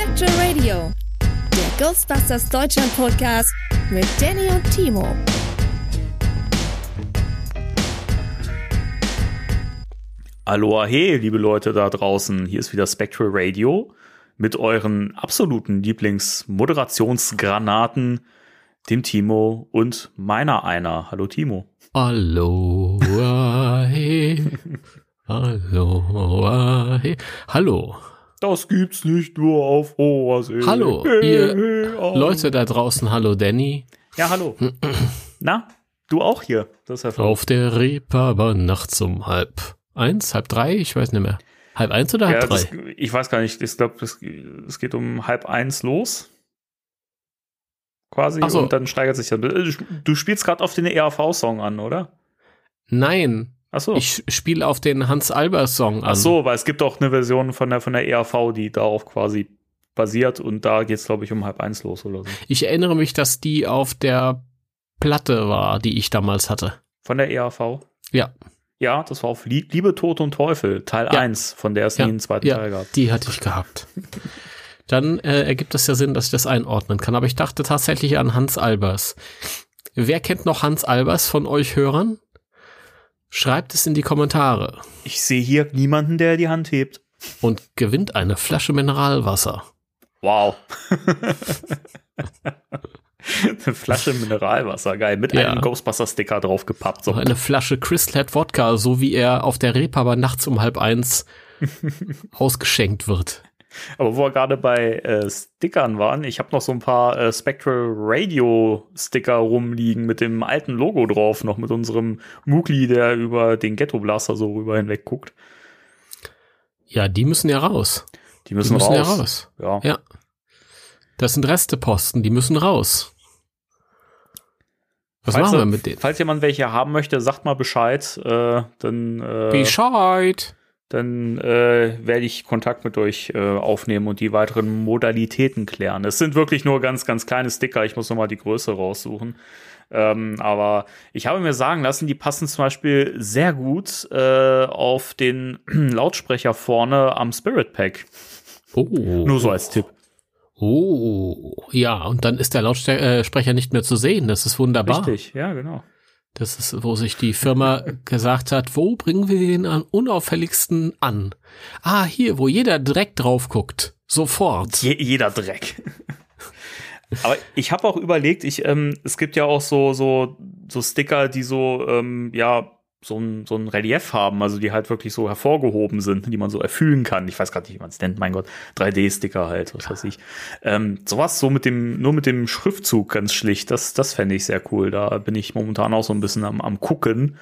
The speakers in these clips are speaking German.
Spectral Radio, der Ghostbusters Deutschland Podcast mit Danny und Timo. Aloha, hey, liebe Leute da draußen. Hier ist wieder Spectral Radio mit euren absoluten Lieblingsmoderationsgranaten, dem Timo und meiner einer. Hallo Timo. Aloha, hey. Aloha, hey. Hallo. Das gibt's nicht nur auf Oase. Hallo, ihr Leute da draußen. Hallo, Danny. Ja, hallo. Na, du auch hier. Das ist ja Auf der Reeperbahn nachts um halb eins, halb drei, ich weiß nicht mehr. Halb eins oder halb ja, drei? das, ich weiß gar nicht. Ich glaube, es geht um halb eins los. Quasi. So. Und dann steigert sich das. Du spielst gerade auf den ERV-Song an, oder? Nein, Ach so. ich spiele auf den Hans Albers Song an. Ach so, weil es gibt auch eine Version von der, von der ERV, die darauf quasi basiert und da geht's glaube ich, um halb eins los oder so. Ich erinnere mich, dass die auf der Platte war, die ich damals hatte. Von der ERV? Ja, Ja, das war auf Lie- Liebe, Tod und Teufel, Teil Ja. 1, von der es Ja. nie einen zweiten Teil ja gab. die hatte ich gehabt. Dann äh, ergibt es ja Sinn, dass ich das einordnen kann. Aber ich dachte tatsächlich an Hans Albers. Wer kennt noch Hans Albers von euch Hörern? Schreibt es in die Kommentare Ich sehe hier niemanden, der die Hand hebt. und gewinnt eine Flasche Mineralwasser. Wow. Eine Flasche Mineralwasser, geil, mit Ja. einem Ghostbuster-Sticker draufgepappt. So. Eine Flasche Crystal Head Wodka, so wie er auf der Reeperbahn nachts um halb eins ausgeschenkt wird. Aber wo wir gerade bei äh, Stickern waren, ich habe noch so ein paar äh, Spectral Radio Sticker rumliegen mit dem alten Logo drauf, noch mit unserem Mugli, der über den Ghetto Blaster so rüber hinweg guckt. Ja, die müssen ja raus. Die Die müssen, müssen raus. ja raus. Ja. Ja. Das sind Resteposten, die müssen raus. Was Falls, machen wir mit denen? falls jemand welche haben möchte, sagt mal Bescheid. Äh, dann äh, Bescheid. Dann äh, werde ich Kontakt mit euch äh, aufnehmen und die weiteren Modalitäten klären. Es sind wirklich nur ganz, ganz kleine Sticker. Ich muss noch mal die Größe raussuchen. Ähm, aber ich habe mir sagen lassen, die passen zum Beispiel sehr gut äh, auf den Lautsprecher vorne am Spirit Pack. Oh. Nur so als Tipp. Oh. Ja, und dann ist der Lautsprecher nicht mehr zu sehen. Das ist wunderbar. Richtig, ja, genau. Das ist, wo sich die Firma gesagt hat, wo bringen wir den am unauffälligsten an? Ah, hier, wo jeder direkt drauf guckt. Sofort. Je jeder Dreck. Aber ich habe auch überlegt, ich, ähm, es gibt ja auch so, so, so Sticker, die so, ähm, ja, so ein, so ein Relief haben, also die halt wirklich so hervorgehoben sind, die man so erfüllen kann. Ich weiß gerade nicht, wie man es nennt, mein Gott. 3D-Sticker halt, was weiß ich. Ähm, sowas so mit dem, nur mit dem Schriftzug ganz schlicht, das, das fände ich sehr cool. Da bin ich momentan auch so ein bisschen am, am gucken.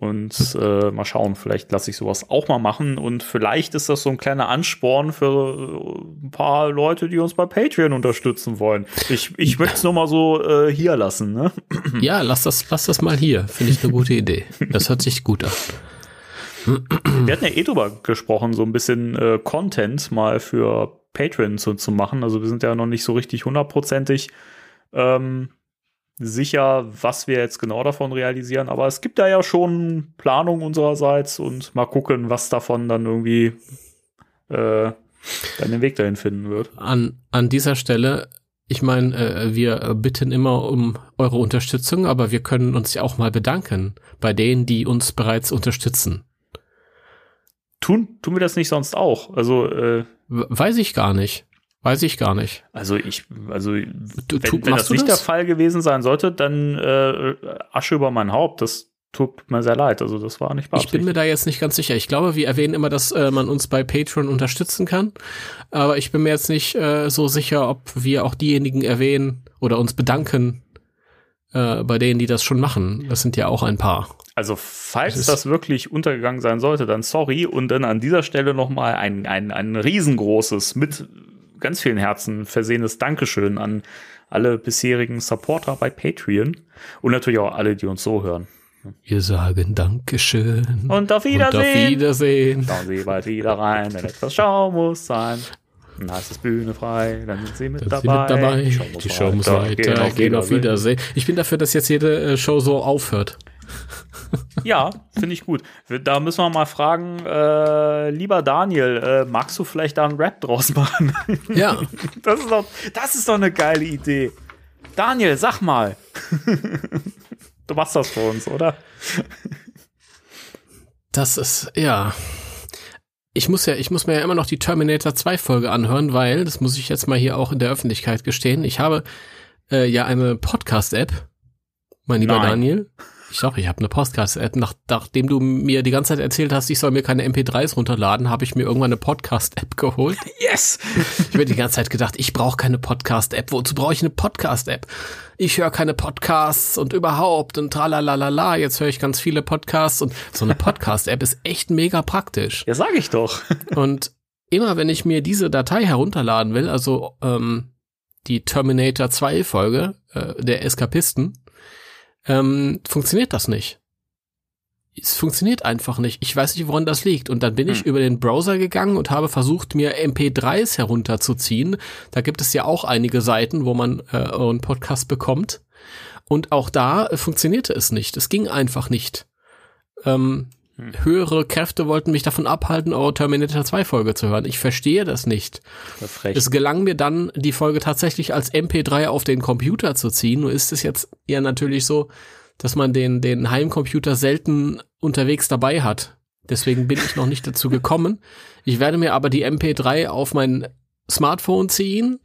Und äh, mal schauen, vielleicht lasse ich sowas auch mal machen. Und vielleicht ist das so ein kleiner Ansporn für äh, ein paar Leute, die uns bei Patreon unterstützen wollen. Ich, ich möchte es nur mal so äh, hier lassen. Ne? Ja, lass das, lass das mal hier. Finde ich eine gute Idee. Das hört sich gut an. Wir hatten ja eh drüber gesprochen, so ein bisschen äh, Content mal für Patreon zu, zu machen. Also wir sind ja noch nicht so richtig hundertprozentig ähm, sicher, was wir jetzt genau davon realisieren, aber es gibt da ja schon Planung unsererseits und mal gucken, was davon dann irgendwie äh, dann den Weg dahin finden wird. An, an dieser Stelle, ich meine, äh, wir bitten immer um eure Unterstützung, aber wir können uns ja auch mal bedanken bei denen, die uns bereits unterstützen. Tun, tun wir das nicht sonst auch? Also, äh, Weiß ich gar nicht. Weiß ich gar nicht. Also ich, also Du- wenn, wenn das nicht das? der Fall gewesen sein sollte, dann äh, Asche über mein Haupt. Das tut mir sehr leid. Also das war nicht Ich bin mir da jetzt nicht ganz sicher. Ich glaube, wir erwähnen immer, dass äh, man uns bei Patreon unterstützen kann. Aber ich bin mir jetzt nicht äh, so sicher, ob wir auch diejenigen erwähnen oder uns bedanken äh, bei denen, die das schon machen. Das sind ja auch ein paar. Also falls Das das wirklich untergegangen sein sollte, dann sorry. Und dann an dieser Stelle noch mal ein, ein, ein riesengroßes, mit ganz vielen Herzen versehenes Dankeschön an alle bisherigen Supporter bei Patreon. Und natürlich auch alle, die uns so hören. Wir sagen Dankeschön. Und auf Und Wiedersehen. auf Wiedersehen. Schauen Sie bald wieder rein, denn etwas Schau muss sein. Dann heißt es Bühne frei, dann sind Sie mit, Dann dabei. sind wir dabei. Die Show muss weiter. Gehen auf Wiedersehen. Ich bin dafür, dass jetzt jede äh, Show so aufhört. Ja, finde ich gut. Da müssen wir mal fragen, äh, lieber Daniel, äh, magst du vielleicht da einen Rap draus machen? Ja. Das ist doch, das ist doch eine geile Idee. Daniel, sag mal. Du machst das für uns, oder? Das ist, ja. Ich muss ja, ich muss mir ja immer noch die Terminator 2 Folge anhören, weil, das muss ich jetzt mal hier auch in der Öffentlichkeit gestehen, ich habe äh, ja eine Podcast-App, mein lieber Nein. Daniel. Ich sag, ich habe eine Podcast-App. Nach, nachdem du mir die ganze Zeit erzählt hast, ich soll mir keine MP3s runterladen, habe ich mir irgendwann eine Podcast-App geholt. Yes! Ich habe die ganze Zeit gedacht, ich brauche keine Podcast-App. Wozu brauche ich eine Podcast-App? Ich höre keine Podcasts und überhaupt und tralalala. Jetzt höre ich ganz viele Podcasts und so eine Podcast-App ist echt mega praktisch. Ja, sag ich doch. Und immer wenn ich mir diese Datei herunterladen will, also ähm, die Terminator 2 Folge äh, der Eskapisten, ähm, funktioniert das nicht. Es funktioniert einfach nicht. Ich weiß nicht, woran das liegt. Und dann bin ich Hm. über den Browser gegangen und habe versucht, mir MP3s herunterzuziehen. Da gibt es ja auch einige Seiten, wo man äh, einen Podcast bekommt. Und auch da äh, funktionierte es nicht. Es ging einfach nicht. Ähm, Hm. Höhere Kräfte wollten mich davon abhalten, eure Terminator 2 Folge zu hören. Ich verstehe das nicht. Frech. Es gelang mir dann, die Folge tatsächlich als MP3 auf den Computer zu ziehen. Nur ist es jetzt ja natürlich so, dass man den, den Heimcomputer selten unterwegs dabei hat. Deswegen bin ich noch nicht dazu gekommen. Ich werde mir aber die MP3 auf mein Smartphone ziehen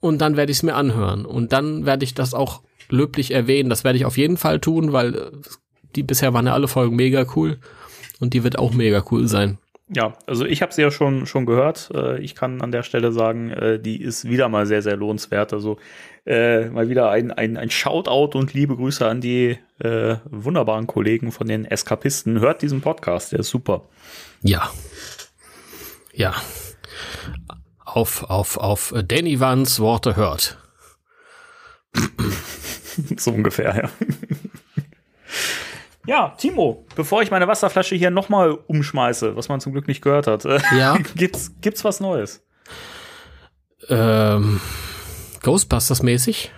und dann werde ich es mir anhören. Und dann werde ich das auch löblich erwähnen. Das werde ich auf jeden Fall tun, weil äh, die bisher waren ja alle Folgen mega cool. Und die wird auch mega cool sein. Ja, also ich habe sie ja schon schon gehört. Äh, Ich kann an der Stelle sagen, äh, die ist wieder mal sehr sehr lohnenswert. Also äh, mal wieder ein, ein ein Shoutout und liebe Grüße an die äh, wunderbaren Kollegen von den Eskapisten. Hört diesen Podcast, der ist super. Ja. Ja. Auf, auf, auf Danny Vans Worte hört. so ungefähr, ja. Ja, Timo, bevor ich meine Wasserflasche hier nochmal umschmeiße, was man zum Glück nicht gehört hat, äh, Ja. gibt's, gibt's was Neues? ähm, Ghostbusters mäßig?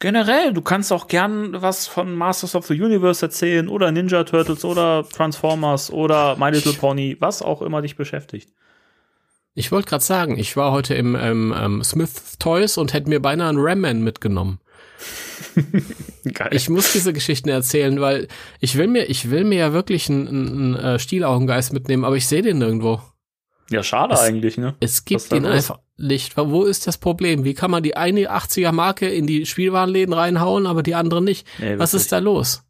Generell, du kannst auch gern was von Masters of the Universe erzählen oder Ninja Turtles oder Transformers oder My Little Pony, was auch immer dich beschäftigt. Ich wollte gerade sagen, ich war heute im ähm, ähm, Smith Toys und hätte mir beinahe einen Ram-Man mitgenommen. Geil. Ich muss diese Geschichten erzählen, weil ich will mir, ich will mir ja wirklich einen, einen, einen äh, Stielaugengeist mitnehmen, aber ich sehe den nirgendwo. ja, schade Es- eigentlich, ne? Es gibt ihn einfach nicht. Wo ist das Problem? Wie kann man die eine 80er Marke in die Spielwarenläden reinhauen, aber die andere nicht? Nee, Was ist da los?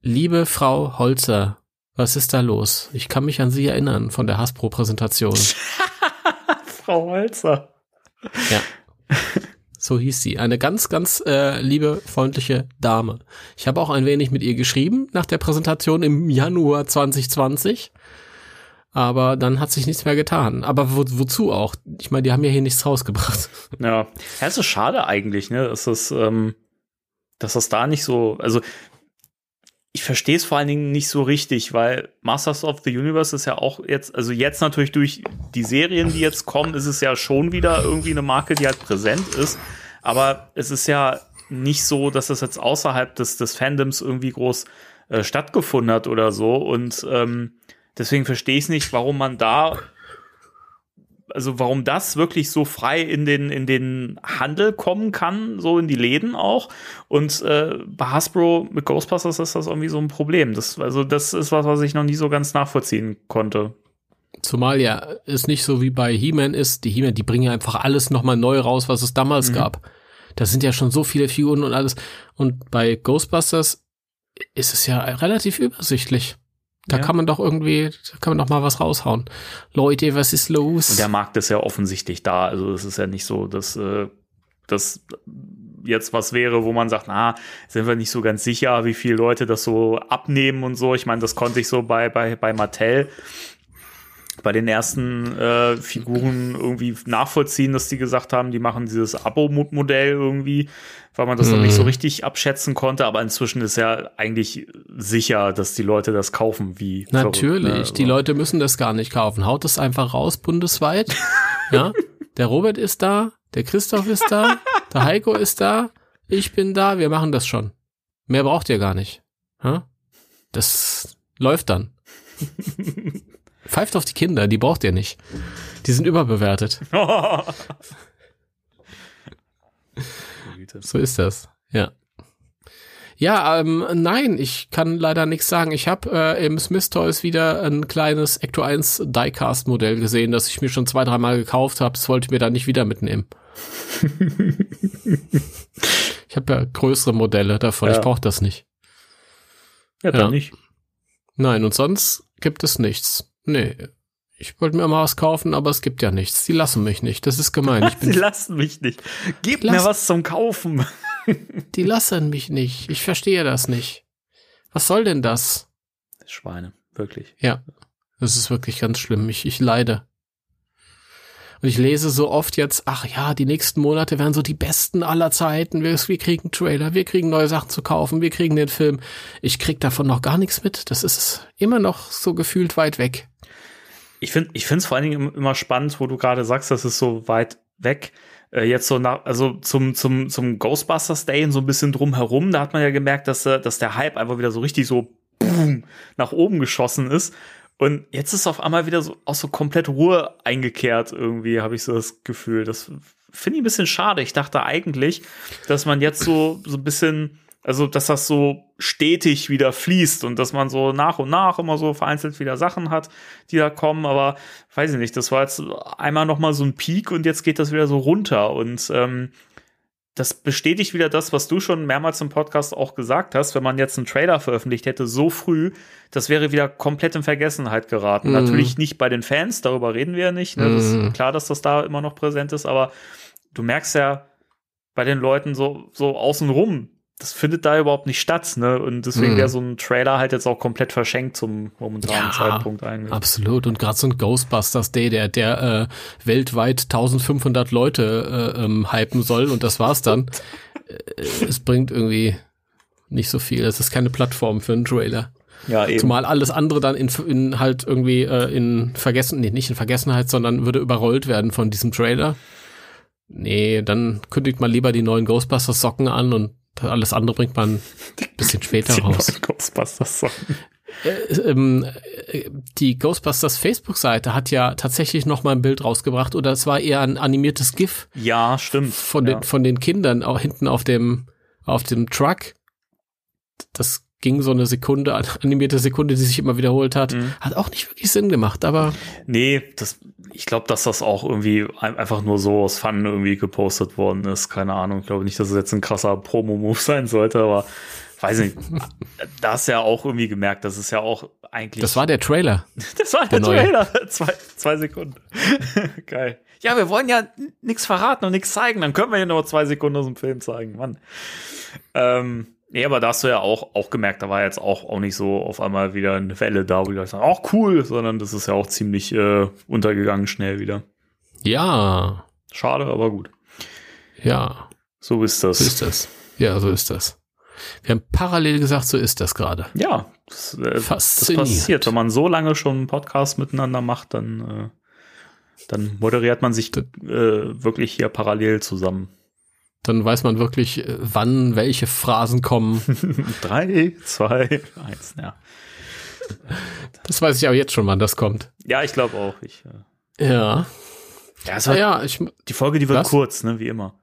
Liebe Frau Holzer, was ist da los? Ich kann mich an Sie erinnern von der Hasbro-Präsentation. Frau Holzer. ja. So hieß sie. Eine ganz, ganz äh, liebe, freundliche Dame. Ich habe auch ein wenig mit ihr geschrieben nach der Präsentation im Januar 2020. Aber dann hat sich nichts mehr getan. Aber wo, wozu auch? Ich meine, die haben ja hier nichts rausgebracht. Ja. ja, es ist schade eigentlich, ne? Dass das, ähm, dass das da nicht so, also ich verstehe es vor allen Dingen nicht so richtig, weil Masters of the Universe ist ja auch jetzt, also jetzt natürlich durch die Serien, die jetzt kommen, ist es ja schon wieder irgendwie eine Marke, die halt präsent ist. aber es ist ja nicht so, dass das jetzt außerhalb des, des Fandoms irgendwie groß äh, stattgefunden hat oder so. Und ähm, deswegen verstehe ich nicht, warum man da also warum das wirklich so frei in den in den Handel kommen kann, so in die Läden auch. Und äh, bei Hasbro mit Ghostbusters ist das irgendwie so ein Problem. Das also das ist was, was ich noch nie so ganz nachvollziehen konnte. Zumal ja es nicht so wie bei He-Man ist. Die He-Man, die bringen ja einfach alles nochmal neu raus, was es damals mhm. gab. Da sind ja schon so viele Figuren und alles. Und bei Ghostbusters ist es ja relativ übersichtlich. Da ja. kann man doch irgendwie, da kann man doch mal was raushauen. Leute, was ist los? Und der Markt ist ja offensichtlich da. Also es ist ja nicht so, dass äh, das jetzt was wäre, wo man sagt, na, sind wir nicht so ganz sicher, wie viele Leute das so abnehmen und so. Ich meine, das konnte ich so bei, bei, bei Mattel bei den ersten äh, Figuren irgendwie nachvollziehen, dass die gesagt haben, die machen dieses Abo-Modell irgendwie, weil man das mhm. noch nicht so mhm. richtig abschätzen konnte. Aber inzwischen ist ja eigentlich sicher, dass die Leute das kaufen, wie natürlich. Verrückt, ne? Die Leute müssen das gar nicht kaufen. Haut es einfach raus bundesweit. ja, der Robert ist da, der Christoph ist da, der Heiko ist da, ich bin da. Wir machen das schon. Mehr braucht ihr gar nicht. Ja? Das läuft dann. Pfeift auf die Kinder, die braucht ihr nicht. Die sind überbewertet. so ist das, ja. Ja, ähm, nein, ich kann leider nichts sagen. Ich habe äh, im Smith Toys wieder ein kleines Ecto 1 Diecast Modell gesehen, das ich mir schon zwei, dreimal gekauft habe. Das wollte ich mir da nicht wieder mitnehmen. ich habe ja größere Modelle davon. Ja. Ich brauche das nicht. Ja, dann ja. nicht. Nein, und sonst gibt es nichts. Nee. Ich wollte mir mal was kaufen, aber es gibt ja nichts. Sie lassen mich nicht. Das ist gemein. Sie lassen mich nicht. Gib mir was zum Kaufen. die lassen mich nicht. Ich verstehe das nicht. Was soll denn das? Schweine, wirklich. Ja. Das ist wirklich ganz schlimm. Ich, ich leide. Und ich lese so oft jetzt, ach ja, die nächsten Monate werden so die besten aller Zeiten. Wir, wir kriegen Trailer, wir kriegen neue Sachen zu kaufen, wir kriegen den Film. Ich krieg davon noch gar nichts mit. Das ist immer noch so gefühlt weit weg. Ich finde ich es vor allen Dingen immer spannend, wo du gerade sagst, das ist so weit weg. Äh, jetzt so nach, also zum, zum, zum Ghostbusters Day und so ein bisschen drumherum, da hat man ja gemerkt, dass, äh, dass der Hype einfach wieder so richtig so boom, nach oben geschossen ist. Und jetzt ist auf einmal wieder so auch so komplett Ruhe eingekehrt, irgendwie, habe ich so das Gefühl. Das finde ich ein bisschen schade. Ich dachte eigentlich, dass man jetzt so, so ein bisschen also, dass das so stetig wieder fließt und dass man so nach und nach immer so vereinzelt wieder Sachen hat, die da kommen. Aber weiß ich nicht, das war jetzt einmal noch mal so ein Peak und jetzt geht das wieder so runter. Und ähm, das bestätigt wieder das, was du schon mehrmals im Podcast auch gesagt hast. Wenn man jetzt einen Trailer veröffentlicht hätte, so früh, das wäre wieder komplett in Vergessenheit geraten. Mm. Natürlich nicht bei den Fans, darüber reden wir ja nicht. Ne? Mm. Das ist mhm. klar, dass das da immer noch präsent ist, aber du merkst ja bei den Leuten so, so außenrum, das findet da überhaupt nicht statt, ne? Und deswegen hm. wäre so ein Trailer halt jetzt auch komplett verschenkt zum momentanen ja, Zeitpunkt eigentlich. Absolut. Und gerade so ein Ghostbusters Day, der, der äh, weltweit 1500 Leute äh, ähm, hypen soll und das war's dann. äh, es bringt irgendwie nicht so viel. Es ist keine Plattform für einen Trailer. Ja, eben. Zumal alles andere dann in, in halt irgendwie äh, in Vergessen, nee, nicht in Vergessenheit, sondern würde überrollt werden von diesem Trailer. Nee, dann kündigt man lieber die neuen Ghostbusters Socken an und alles andere bringt man ein bisschen später raus. Ghostbusters. Äh, ähm, äh, die Ghostbusters Facebook-Seite hat ja tatsächlich noch mal ein Bild rausgebracht oder es war eher ein animiertes GIF. Ja, stimmt. Von ja. den von den Kindern auch hinten auf dem auf dem Truck. Das ging so eine Sekunde, animierte Sekunde, die sich immer wiederholt hat. Mhm. Hat auch nicht wirklich Sinn gemacht, aber. Nee, das, ich glaube, dass das auch irgendwie einfach nur so aus Fun irgendwie gepostet worden ist. Keine Ahnung. Ich glaube nicht, dass es jetzt ein krasser Promo-Move sein sollte, aber weiß nicht. da hast du ja auch irgendwie gemerkt, das ist ja auch eigentlich. Das war der Trailer. das war der, der Trailer. Zwei, zwei Sekunden. Geil. Ja, wir wollen ja nichts verraten und nichts zeigen. Dann können wir ja nur zwei Sekunden aus dem Film zeigen, Mann. Ähm, Nee, aber da hast du ja auch, auch gemerkt, da war jetzt auch, auch nicht so auf einmal wieder eine Welle da, wo die Leute sagen, auch cool, sondern das ist ja auch ziemlich äh, untergegangen schnell wieder. Ja. Schade, aber gut. Ja. So ist das. So ist das. Ja, so ist das. Wir haben parallel gesagt, so ist das gerade. Ja, das, äh, das passiert. Wenn man so lange schon einen Podcast miteinander macht, dann, äh, dann moderiert man sich äh, wirklich hier parallel zusammen. Dann weiß man wirklich, äh, wann welche Phrasen kommen. Drei, zwei, eins, ja. Das weiß ich aber jetzt schon, wann das kommt. Ja, ich glaube auch. Ich, äh Ja. ja, es war, ja, ich, die Folge, die wird Was? kurz, ne, wie immer.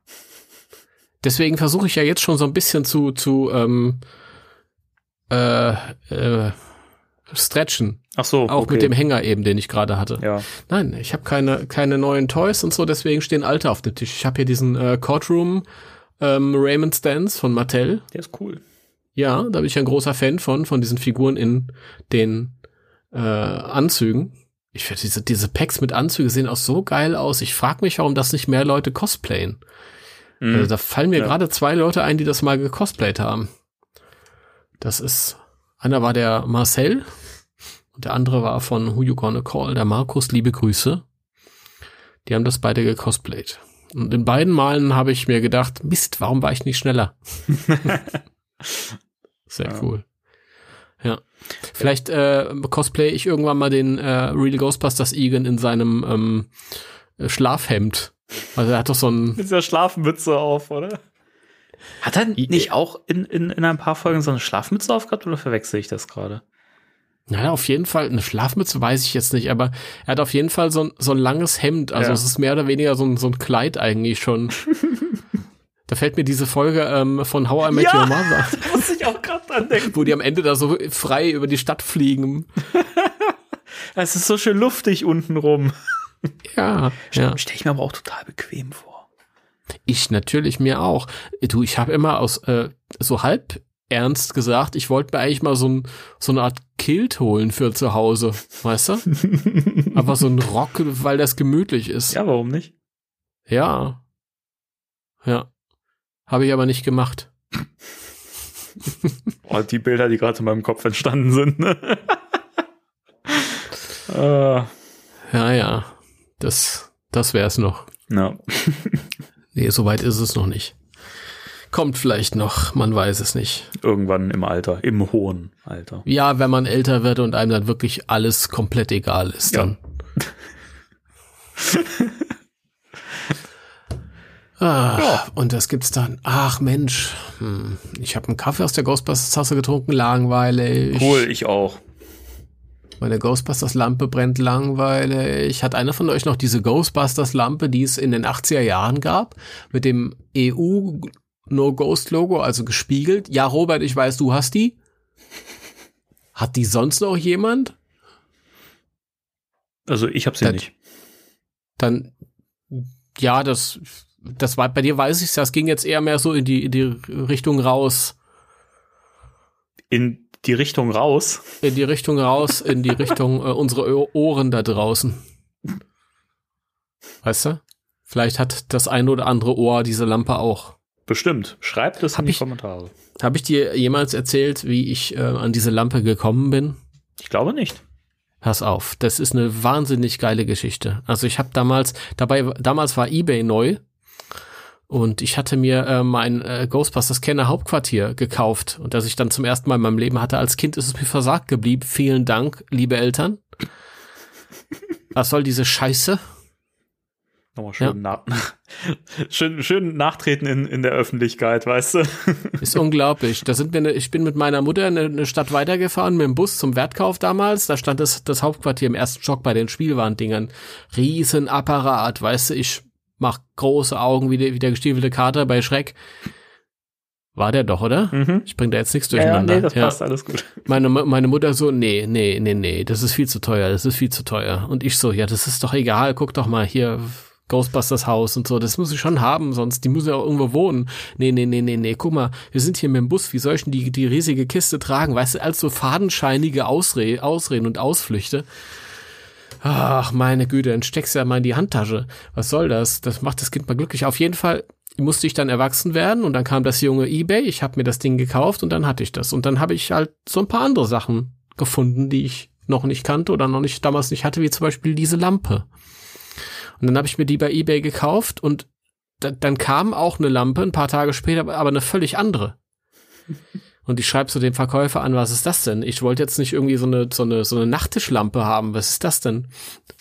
deswegen versuche ich ja jetzt schon so ein bisschen zu, zu ähm, äh, äh, stretchen. Ach so, Auch okay. mit dem Hänger eben, den ich gerade hatte. Ja, Nein, ich habe keine, keine neuen Toys und so, deswegen stehen alte auf dem Tisch. Ich habe hier diesen äh, Courtroom ähm, Raymond Stance von Mattel. der ist cool. Ja, da bin ich ein großer Fan von, von diesen Figuren in den äh, Anzügen. Ich finde, diese, diese Packs mit Anzügen sehen auch so geil aus. Ich frage mich, warum das nicht mehr Leute cosplayen. Mhm. Also da fallen mir Ja. gerade zwei Leute ein, die das mal gecosplayt haben. Das ist, einer war der Marcel und der andere war von Who You Gonna Call, der Markus, liebe Grüße. Die haben das beide gecosplayt. Und in beiden Malen habe ich mir gedacht, Mist, warum war ich nicht schneller? Sehr Ja. cool. Ja. Vielleicht äh, cosplay ich irgendwann mal den äh, Real Ghostbusters Egan in seinem ähm, äh, Schlafhemd. Also er hat doch so ein Mit dieser Schlafmütze auf, oder? Hat er nicht auch in, in, in ein paar Folgen so eine Schlafmütze aufgehabt oder verwechsel ich das gerade? Naja, auf jeden Fall, eine Schlafmütze weiß ich jetzt nicht, aber er hat auf jeden Fall so ein, so ein langes Hemd. Also Ja. es ist mehr oder weniger so ein, so ein Kleid eigentlich schon. da fällt mir diese Folge ähm, von How I Met Ja. Your Mother, Muss ich auch gerade dran denken. wo die am Ende da so frei über die Stadt fliegen. Es ist so schön luftig unten rum. Ja, ja. Stelle ich mir aber auch total bequem vor. Ich natürlich mir auch. Du, ich habe immer aus äh, so halb ernst gesagt, ich wollte mir eigentlich mal so, ein, so eine Art Kilt holen für zu Hause, weißt du? Aber so ein Rock, weil das gemütlich ist. Ja, warum nicht? Ja. Ja. Habe ich aber nicht gemacht. Oh, die Bilder, die gerade in meinem Kopf entstanden sind. Ne? äh, Ja, ja. Das, das wär's noch. ja. Nee, soweit ist es noch nicht. Kommt vielleicht noch, man weiß es nicht. Irgendwann im Alter, im hohen Alter. Ja, wenn man älter wird und einem dann wirklich alles komplett egal ist, Ja. dann. Ah, Und das gibt's dann. Ach Mensch, hm, ich habe einen Kaffee aus der Ghostbusters-Tasse getrunken, langweilig. Cool, ich auch. Meine Ghostbusters-Lampe brennt langweilig. Hat einer von euch noch diese Ghostbusters-Lampe, die es in den 80er Jahren gab, mit dem EU No Ghost Logo, also gespiegelt? Ja, Robert, ich weiß, du hast die. Hat die sonst noch jemand? Also ich habe sie Das- nicht. Dann, ja, das, das war, bei dir weiß ich das ging jetzt eher mehr so in die, in die Richtung raus. In die Richtung raus. In die Richtung raus, in die Richtung äh, unsere Ohr- Ohren da draußen. Weißt du? Vielleicht hat das ein oder andere Ohr diese Lampe auch. Bestimmt. Schreibt es Hab in die ich- Kommentare. Habe ich dir jemals erzählt, wie ich äh, an diese Lampe gekommen bin? Ich glaube nicht. Pass auf, das ist eine wahnsinnig geile Geschichte. Also ich habe damals, dabei, damals war eBay neu und ich hatte mir äh, mein äh, Ghostbusters Kenner Hauptquartier gekauft und das ich dann zum ersten Mal in meinem Leben hatte. Als Kind ist es mir versagt geblieben. Vielen Dank, liebe Eltern. Was soll diese Scheiße? Nochmal schön, nach schön, schön nachtreten in, in der Öffentlichkeit, weißt du? Ist unglaublich. Da sind wir, ne, ich bin mit meiner Mutter eine, eine Stadt weitergefahren mit dem Bus zum Wertkauf damals. Da stand das, das Hauptquartier im ersten Stock bei den Spielwarendingern. Riesenapparat, weißt du, ich mach große Augen wie der, wie der gestiefelte Kater bei Schreck. War der doch, oder? Mhm. Ich bring da jetzt nichts Ja, ja, durcheinander. nee, das Ja. passt alles gut. Meine, meine Mutter so, nee, nee, nee, nee, das ist viel zu teuer, das ist viel zu teuer. Und ich so, ja, das ist doch egal, guck doch mal hier, Ghostbusters Haus und so, das muss ich schon haben, sonst, die muss ja auch irgendwo wohnen. Nee, nee, nee, nee, nee, guck mal, wir sind hier mit dem Bus, wie soll ich denn die, die riesige Kiste tragen? Weißt du, als so fadenscheinige Ausre Ausreden und Ausflüchte. Ach, meine Güte, dann steckst du ja mal in die Handtasche. Was soll das? Das macht das Kind mal glücklich. Auf jeden Fall musste ich dann erwachsen werden und dann kam das junge eBay, ich habe mir das Ding gekauft und dann hatte ich das. Und dann habe ich halt so ein paar andere Sachen gefunden, die ich noch nicht kannte oder noch nicht damals nicht hatte, wie zum Beispiel diese Lampe. Und dann habe ich mir die bei eBay gekauft und da, dann kam auch eine Lampe ein paar Tage später, aber eine völlig andere. Und ich schreibe so dem Verkäufer an, was ist das denn? Ich wollte jetzt nicht irgendwie so eine, so eine, so eine Nachttischlampe haben. Was ist das denn? Und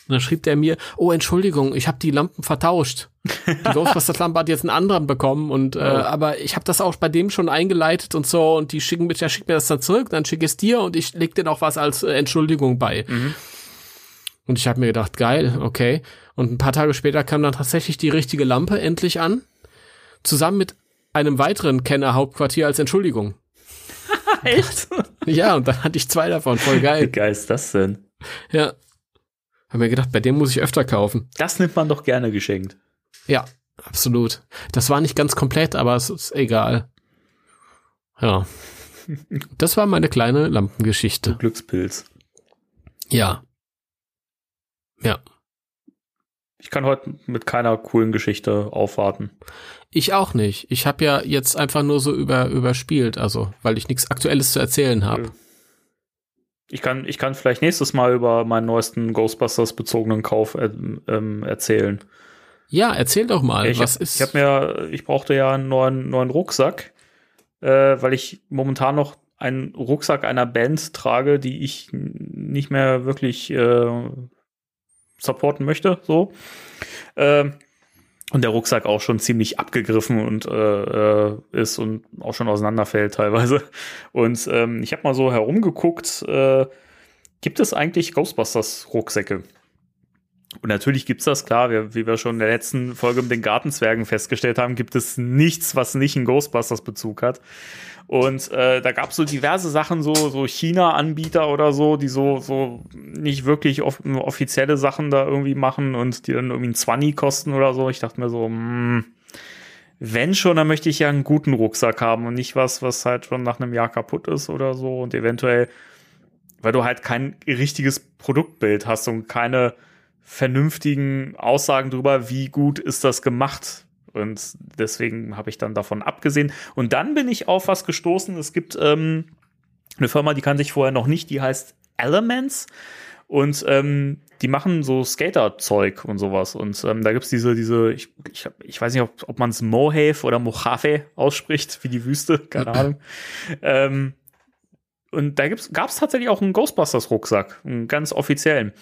dann schrieb der mir, oh, Entschuldigung, ich habe die Lampen vertauscht. Die Ghostbusters-Lampe hat jetzt einen anderen bekommen und äh, aber ich habe das auch bei dem schon eingeleitet und so und die schicken mir, der schickt mir das dann zurück, dann schicke ich es dir und ich leg dir noch was als äh, Entschuldigung bei. Und ich habe mir gedacht, geil, okay. Und ein paar Tage später kam dann tatsächlich die richtige Lampe endlich an, zusammen mit einem weiteren Kenner-Hauptquartier als Entschuldigung. Echt? Ja, und dann hatte ich zwei davon, voll Wie geil. geil ist das denn? Ja. Hab mir gedacht, bei dem muss ich öfter kaufen. Das nimmt man doch gerne geschenkt. Ja, absolut. Das war nicht ganz komplett, aber es ist egal. Ja. Das war meine kleine Lampengeschichte. Glückspilz. Ja. Ja. Ich kann heute mit keiner coolen Geschichte aufwarten. Ich auch nicht. Ich habe ja jetzt einfach nur so über überspielt, also weil ich nichts Aktuelles zu erzählen habe. Ich kann, ich kann vielleicht nächstes Mal über meinen neuesten Ghostbusters bezogenen Kauf äh, ähm, erzählen. Ja, erzähl doch mal, ich was hab, ist. Ich habe mir, ich brauchte ja einen neuen, neuen Rucksack, äh, weil ich momentan noch einen Rucksack einer Band trage, die ich nicht mehr wirklich äh, supporten möchte. So. Ähm, und der Rucksack auch schon ziemlich abgegriffen und äh, äh, ist und auch schon auseinanderfällt teilweise. Und ähm, ich habe mal so herumgeguckt, äh, gibt es eigentlich Ghostbusters-Rucksäcke? Und natürlich gibt's das, klar, wir, wie wir schon in der letzten Folge mit den Gartenzwergen festgestellt haben, gibt es nichts, was nicht einen Ghostbusters-Bezug hat. Und äh, da gab's so diverse Sachen, so, so China-Anbieter oder so, die so, so nicht wirklich off offizielle Sachen da irgendwie machen und die dann irgendwie ein 20 kosten oder so. Ich dachte mir so, mh, wenn schon, dann möchte ich ja einen guten Rucksack haben und nicht was, was halt schon nach einem Jahr kaputt ist oder so und eventuell, weil du halt kein richtiges Produktbild hast und keine vernünftigen Aussagen darüber, wie gut ist das gemacht. Und deswegen habe ich dann davon abgesehen. Und dann bin ich auf was gestoßen. Es gibt ähm, eine Firma, die kannte ich vorher noch nicht, die heißt Elements. Und ähm, die machen so Skater-Zeug und sowas. Und ähm, da gibt's diese, diese, ich, ich, ich weiß nicht, ob, ob man es Mohave oder Mojave ausspricht, wie die Wüste, keine Ahnung. ähm, und da gibt's, gab's tatsächlich auch einen Ghostbusters-Rucksack, einen ganz offiziellen.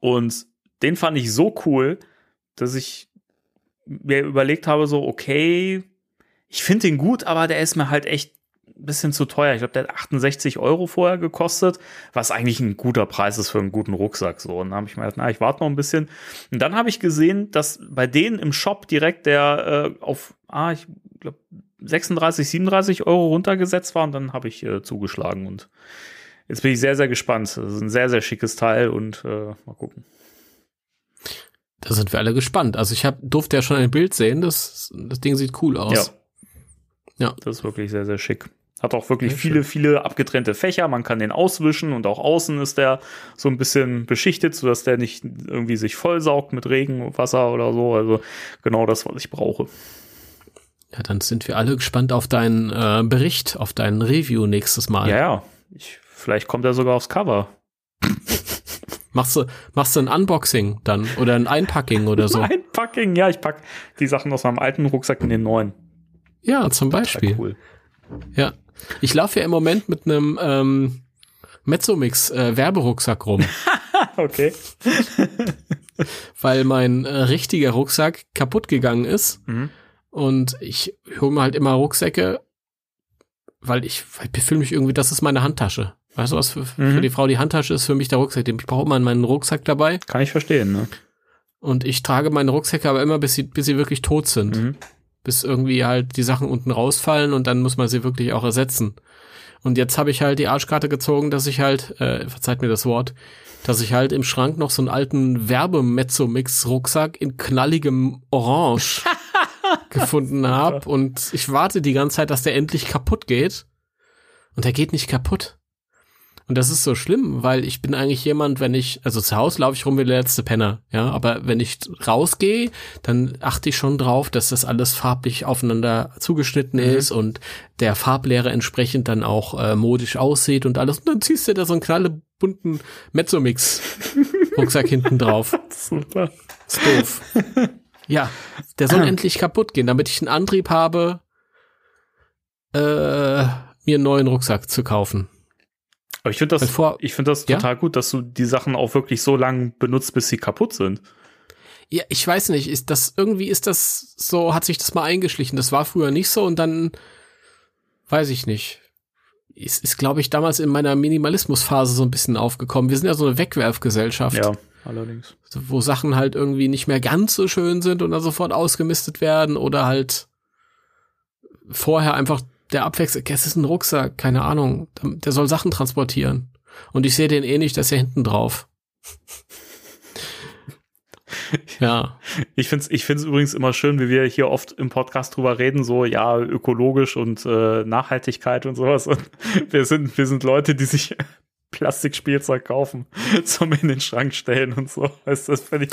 Und den fand ich so cool, dass ich mir überlegt habe, so, okay, ich finde den gut, aber der ist mir halt echt ein bisschen zu teuer. Ich glaube, der hat 68 Euro vorher gekostet, was eigentlich ein guter Preis ist für einen guten Rucksack. So, und dann habe ich mir gedacht, na, ich warte noch ein bisschen. Und dann habe ich gesehen, dass bei denen im Shop direkt der äh, auf, ah, ich glaube, 36, 37 Euro runtergesetzt war und dann habe ich äh, zugeschlagen und jetzt bin ich sehr, sehr gespannt. Das ist ein sehr, sehr schickes Teil und äh, mal gucken. Da sind wir alle gespannt. Also ich hab, durfte ja schon ein Bild sehen, das, das Ding sieht cool aus. Ja. Ja. Das ist wirklich sehr, sehr schick. Hat auch wirklich Sehr viele, schön. viele abgetrennte Fächer. Man kann den auswischen und auch außen ist der so ein bisschen beschichtet, sodass der nicht irgendwie sich vollsaugt mit Regenwasser oder so. Also genau das, was ich brauche. Ja, dann sind wir alle gespannt auf deinen äh, Bericht, auf deinen Review nächstes Mal. Ja, ja. Ich, vielleicht kommt er sogar aufs Cover. Machst du, machst du ein Unboxing dann oder ein Einpacking oder so? Einpacking, ja, ich pack die Sachen aus meinem alten Rucksack in den neuen. Ja, zum Beispiel. cool. Ja. Ich laufe ja im Moment mit einem ähm, Mezzomix äh, Werberucksack rum, Okay. weil mein äh, richtiger Rucksack kaputt gegangen ist Mhm. und ich hole mir halt immer Rucksäcke, weil ich, weil ich befühle mich irgendwie, das ist meine Handtasche. Weißt du, was für, für Mhm. die Frau die Handtasche ist, für mich der Rucksack. Ich brauche immer meinen Rucksack dabei Kann ich verstehen, ne? und ich trage meine Rucksäcke aber immer, bis sie, bis sie wirklich tot sind. Mhm. bis irgendwie halt die Sachen unten rausfallen und dann muss man sie wirklich auch ersetzen. Und jetzt habe ich halt die Arschkarte gezogen, dass ich halt, äh, verzeiht mir das Wort, dass ich halt im Schrank noch so einen alten Werbemezzo-Mix-Rucksack in knalligem Orange gefunden habe und ich warte die ganze Zeit, dass der endlich kaputt geht. Und der geht nicht kaputt. Und das ist so schlimm, weil ich bin eigentlich jemand, wenn ich, also zu Hause laufe ich rum wie der letzte Penner, ja, aber wenn ich rausgehe, dann achte ich schon drauf, dass das alles farblich aufeinander zugeschnitten ist und der Farblehre entsprechend dann auch äh, modisch aussieht und alles. Und dann ziehst du da so einen knallebunten Mezzomix-Rucksack hinten drauf. Super. Ist doof. Ja, der soll endlich kaputt gehen, damit ich einen Antrieb habe, äh, mir einen neuen Rucksack zu kaufen. Aber ich finde das, vor, ich finde das total ja? gut, dass du die Sachen auch wirklich so lange benutzt, bis sie kaputt sind. Ja, ich weiß nicht, ist das, irgendwie ist das so, hat sich das mal eingeschlichen. Das war früher nicht so und dann, weiß ich nicht. Ist, ist glaube ich, damals in meiner Minimalismusphase so ein bisschen aufgekommen. Wir sind ja so eine Wegwerfgesellschaft. Ja, allerdings. Wo Sachen halt irgendwie nicht mehr ganz so schön sind und dann sofort ausgemistet werden oder halt vorher einfach der Abwechsel, es ist ein Rucksack, keine Ahnung, der soll Sachen transportieren. Und ich sehe den eh nicht, dass er hinten drauf. ja. Ich finde es ich find's übrigens immer schön, wie wir hier oft im Podcast drüber reden, so ja, ökologisch und äh, Nachhaltigkeit und sowas. Und wir sind, wir sind Leute, die sich Plastikspielzeug kaufen, zum in den Schrank stellen und so. Weißt, das finde ich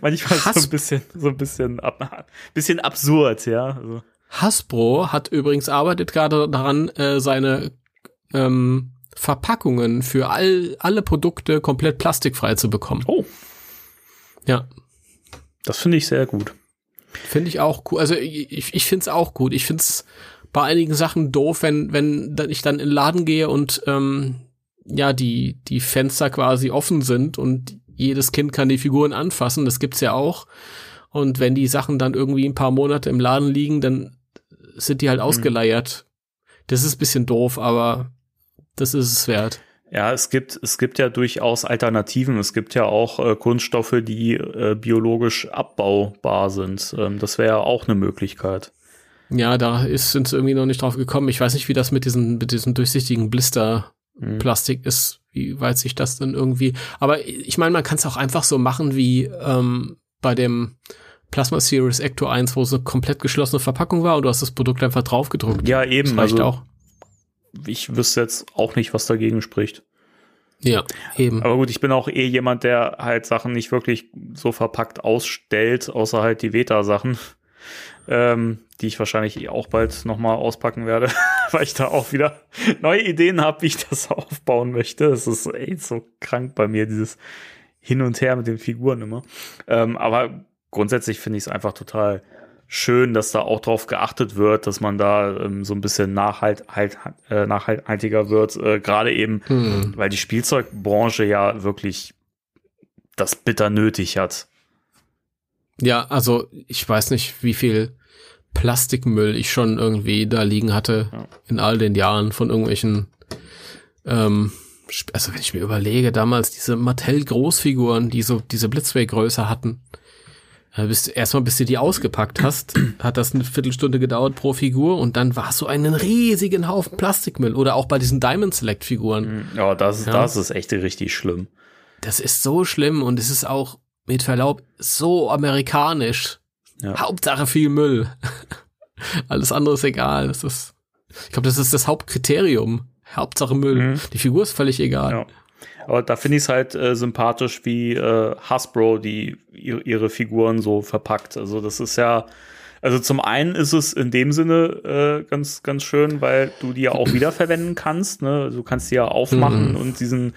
manchmal Hass so ein bisschen, so ein bisschen, ab, bisschen absurd, ja. Also. Hasbro hat übrigens arbeitet gerade daran, äh, seine ähm, Verpackungen für all, alle Produkte komplett plastikfrei zu bekommen. Oh. Ja. Das finde ich sehr gut. Finde ich auch cool. Also ich, ich finde es auch gut. Ich finde es bei einigen Sachen doof, wenn, wenn ich dann in den Laden gehe und ähm, ja, die, die Fenster quasi offen sind und jedes Kind kann die Figuren anfassen. Das gibt's ja auch. Und wenn die Sachen dann irgendwie ein paar Monate im Laden liegen, dann sind die halt mhm. ausgeleiert. Das ist bisschen doof, aber das ist es wert. Ja, es gibt, es gibt ja durchaus Alternativen. Es gibt ja auch äh, Kunststoffe, die äh, biologisch abbaubar sind. Ähm, das wäre ja auch eine Möglichkeit. Ja, da ist, sind sie irgendwie noch nicht drauf gekommen. Ich weiß nicht, wie das mit diesen, mit diesen durchsichtigen Blister-Plastik mhm. ist, wie weit sich das dann irgendwie. Aber ich meine, man kann es auch einfach so machen wie ähm, bei dem Plasma Series Ecto 1, wo es eine komplett geschlossene Verpackung war und du hast das Produkt einfach draufgedruckt. Ja, eben. Das also, auch. Ich wüsste jetzt auch nicht, was dagegen spricht. Ja, eben. Aber gut, ich bin auch eh jemand, der halt Sachen nicht wirklich so verpackt ausstellt, außer halt die Veta-Sachen, ähm, die ich wahrscheinlich eh auch bald nochmal auspacken werde, weil ich da auch wieder neue Ideen habe, wie ich das aufbauen möchte. Es ist echt so krank bei mir, dieses Hin und Her mit den Figuren immer. Ähm, aber grundsätzlich finde ich es einfach total schön, dass da auch drauf geachtet wird, dass man da ähm, so ein bisschen nachhalt, halt, äh, nachhaltiger wird. Äh, Gerade eben, hm. weil die Spielzeugbranche ja wirklich das bitter nötig hat. Ja, also ich weiß nicht, wie viel Plastikmüll ich schon irgendwie da liegen hatte ja. in all den Jahren von irgendwelchen ähm, also wenn ich mir überlege, damals diese Mattel-Großfiguren, die so diese Blitzway-Größe hatten, bis, erstmal, bis du die ausgepackt hast, hat das eine Viertelstunde gedauert pro Figur und dann war so einen riesigen Haufen Plastikmüll oder auch bei diesen Diamond Select Figuren. Mhm. Ja, das ist, ja. das ist echt richtig schlimm. Das ist so schlimm und es ist auch mit Verlaub so amerikanisch. Ja. Hauptsache viel Müll. Alles andere ist egal. Das ist, ich glaube, das ist das Hauptkriterium. Hauptsache Müll. Mhm. Die Figur ist völlig egal. Ja. Aber da finde ich es halt äh, sympathisch, wie äh, Hasbro die ihre Figuren so verpackt. Also das ist ja, also zum einen ist es in dem Sinne äh, ganz ganz schön, weil du die ja auch wiederverwenden kannst. Ne? Also du kannst die ja aufmachen mhm. und diesen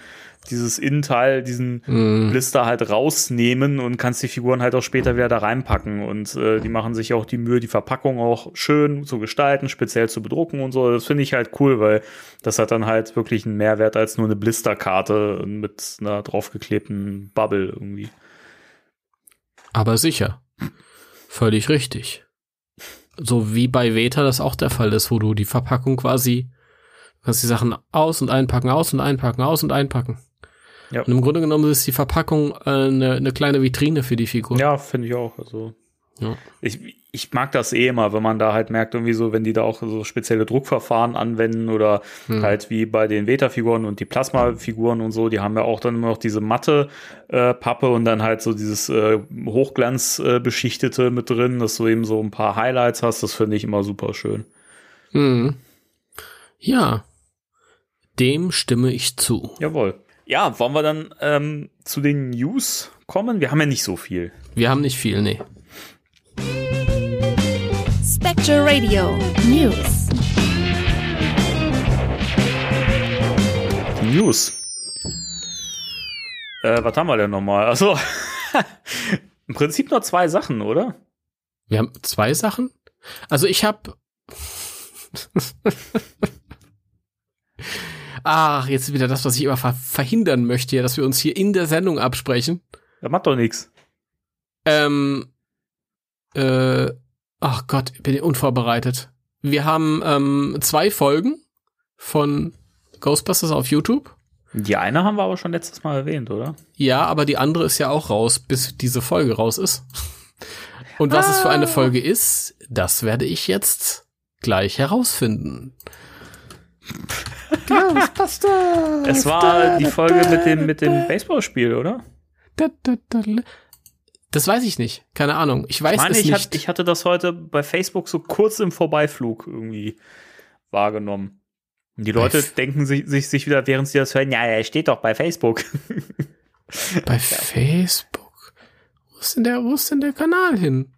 dieses Innenteil, diesen mm. Blister halt rausnehmen und kannst die Figuren halt auch später wieder da reinpacken. Und äh, die machen sich auch die Mühe, die Verpackung auch schön zu gestalten, speziell zu bedrucken und so. Das finde ich halt cool, weil das hat dann halt wirklich einen Mehrwert als nur eine Blisterkarte mit einer draufgeklebten Bubble irgendwie. Aber sicher. Völlig richtig. So wie bei Veta das auch der Fall ist, wo du die Verpackung quasi kannst die Sachen aus und einpacken, aus und einpacken, aus und einpacken. Ja. Und im Grunde genommen ist die Verpackung äh, eine, eine kleine Vitrine für die Figur. Ja, finde ich auch. Also ja. ich, ich mag das eh immer, wenn man da halt merkt, irgendwie so, wenn die da auch so spezielle Druckverfahren anwenden oder hm. halt wie bei den Veta-Figuren und die Plasma-Figuren und so, die haben ja auch dann immer noch diese matte äh, Pappe und dann halt so dieses äh, Hochglanz äh, mit drin, dass du eben so ein paar Highlights hast, das finde ich immer super schön. Hm. Ja, dem stimme ich zu. Jawohl. Ja, wollen wir dann ähm, zu den News kommen? Wir haben ja nicht so viel. Wir haben nicht viel, nee. Spectre Radio News. Die News. Äh, was haben wir denn nochmal? Also, im Prinzip nur zwei Sachen, oder? Wir haben zwei Sachen? Also ich habe Ach, jetzt wieder das, was ich immer ver verhindern möchte, ja, dass wir uns hier in der Sendung absprechen. Das macht doch nichts. Ähm, äh, ach Gott, bin ich unvorbereitet. Wir haben ähm, zwei Folgen von Ghostbusters auf YouTube. Die eine haben wir aber schon letztes Mal erwähnt, oder? Ja, aber die andere ist ja auch raus, bis diese Folge raus ist. Und was ah. es für eine Folge ist, das werde ich jetzt gleich herausfinden. Ghostbusters! Es war die Folge mit dem, mit dem Baseballspiel, oder? Das weiß ich nicht. Keine Ahnung. Ich weiß ich meine, es ich nicht. Hat, ich hatte das heute bei Facebook so kurz im Vorbeiflug irgendwie wahrgenommen. Und die Leute bei denken sich, sich, sich wieder, während sie das hören, ja, er steht doch bei Facebook. Bei Facebook? Wo ist denn der, wo ist denn der Kanal hin?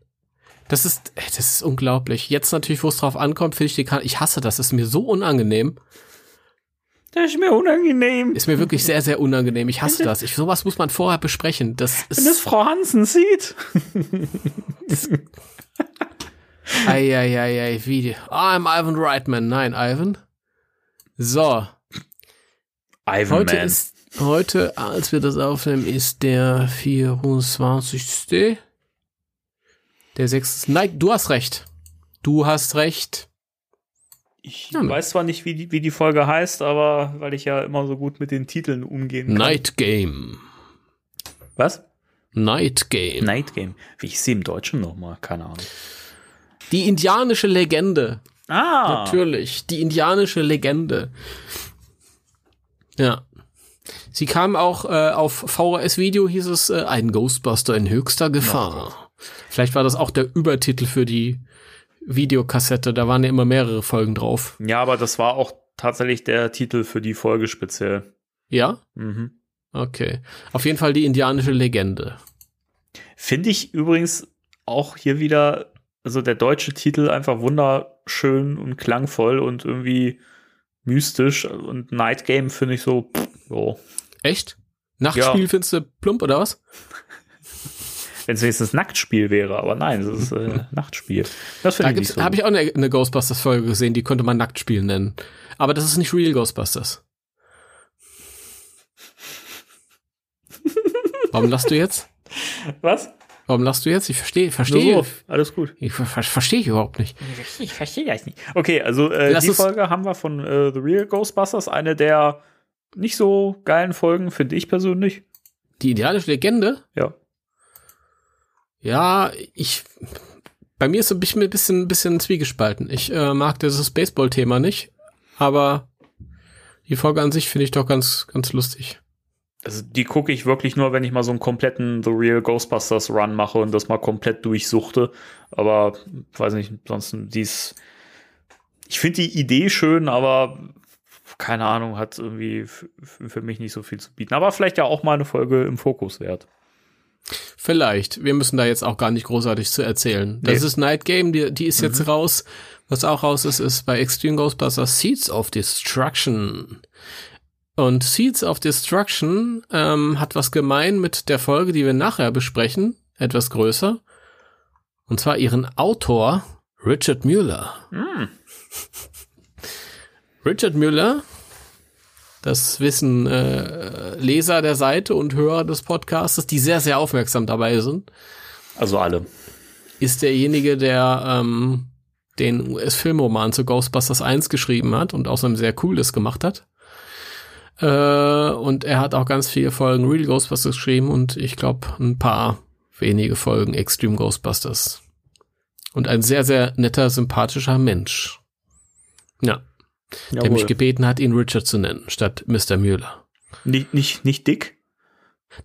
Das ist, das ist unglaublich. Jetzt natürlich, wo es drauf ankommt, finde ich den Kanal, ich hasse das, das ist mir so unangenehm. Das ist mir unangenehm. Ist mir wirklich sehr, sehr unangenehm. Ich hasse das. Ich, sowas muss man vorher besprechen. Das ist, Wenn das Frau Hansen sieht. Eieiei, wie. I'm Ivan Reitman. Nein, Ivan. So. Ivan heute Man. ist, heute, als wir das aufnehmen, ist der 24. Der 6. Nein, du hast recht. Du hast recht. Ich ja, weiß zwar nicht, wie die, wie die Folge heißt, aber weil ich ja immer so gut mit den Titeln umgehen kann. Night Game. Was? Night Game. Night Game. Wie ich sie im Deutschen nochmal? Keine Ahnung. Die indianische Legende. Ah. Natürlich. Die indianische Legende. Ja. Sie kam auch äh, auf VHS-Video, hieß es, äh, ein Ghostbuster in höchster Gefahr. Oh Vielleicht war das auch der Übertitel für die Videokassette, da waren ja immer mehrere Folgen drauf. Ja, aber das war auch tatsächlich der Titel für die Folge speziell. Ja? Mhm. Okay. Auf jeden Fall die indianische Legende. Finde ich übrigens auch hier wieder, also der deutsche Titel einfach wunderschön und klangvoll und irgendwie mystisch und Night Game finde ich so, pff, so. Echt? Nachtspiel ja. findest du plump oder was? Wenn es wenigstens Nacktspiel wäre, aber nein, es ist äh, Nachtspiel. Das finde ich so. habe ich auch eine, eine Ghostbusters-Folge gesehen, die könnte man Nacktspiel nennen. Aber das ist nicht Real Ghostbusters. Warum lachst du jetzt? Was? Warum lachst du jetzt? Ich verstehe, verstehe. So, alles gut. Ich ver verstehe ich überhaupt nicht. Ich verstehe das nicht. Okay, also äh, die Folge haben wir von äh, The Real Ghostbusters, eine der nicht so geilen Folgen, finde ich persönlich. Die idealische Legende? Ja. Ja, ich. Bei mir ist so ein bisschen, ein bisschen, zwiegespalten. Ich äh, mag dieses Baseball-Thema nicht, aber die Folge an sich finde ich doch ganz, ganz lustig. Also die gucke ich wirklich nur, wenn ich mal so einen kompletten The Real Ghostbusters Run mache und das mal komplett durchsuchte. Aber weiß nicht, sonst dies. Ich finde die Idee schön, aber keine Ahnung, hat irgendwie für mich nicht so viel zu bieten. Aber vielleicht ja auch mal eine Folge im Fokus wert. Vielleicht. Wir müssen da jetzt auch gar nicht großartig zu erzählen. Das nee. ist Night Game, die, die ist mhm. jetzt raus. Was auch raus ist, ist bei Extreme Ghostbusters Seeds of Destruction. Und Seeds of Destruction ähm, hat was gemein mit der Folge, die wir nachher besprechen, etwas größer. Und zwar ihren Autor Richard Mueller. Mhm. Richard Mueller das wissen äh, Leser der Seite und Hörer des Podcasts, die sehr, sehr aufmerksam dabei sind. Also alle. Ist derjenige, der ähm, den US-Filmroman zu Ghostbusters 1 geschrieben hat und auch so ein sehr cooles gemacht hat. Äh, und er hat auch ganz viele Folgen Real Ghostbusters geschrieben und ich glaube ein paar wenige Folgen Extreme Ghostbusters. Und ein sehr, sehr netter, sympathischer Mensch. Ja. Jawohl. der mich gebeten hat, ihn Richard zu nennen, statt Mr. Müller. Nicht, nicht, nicht Dick?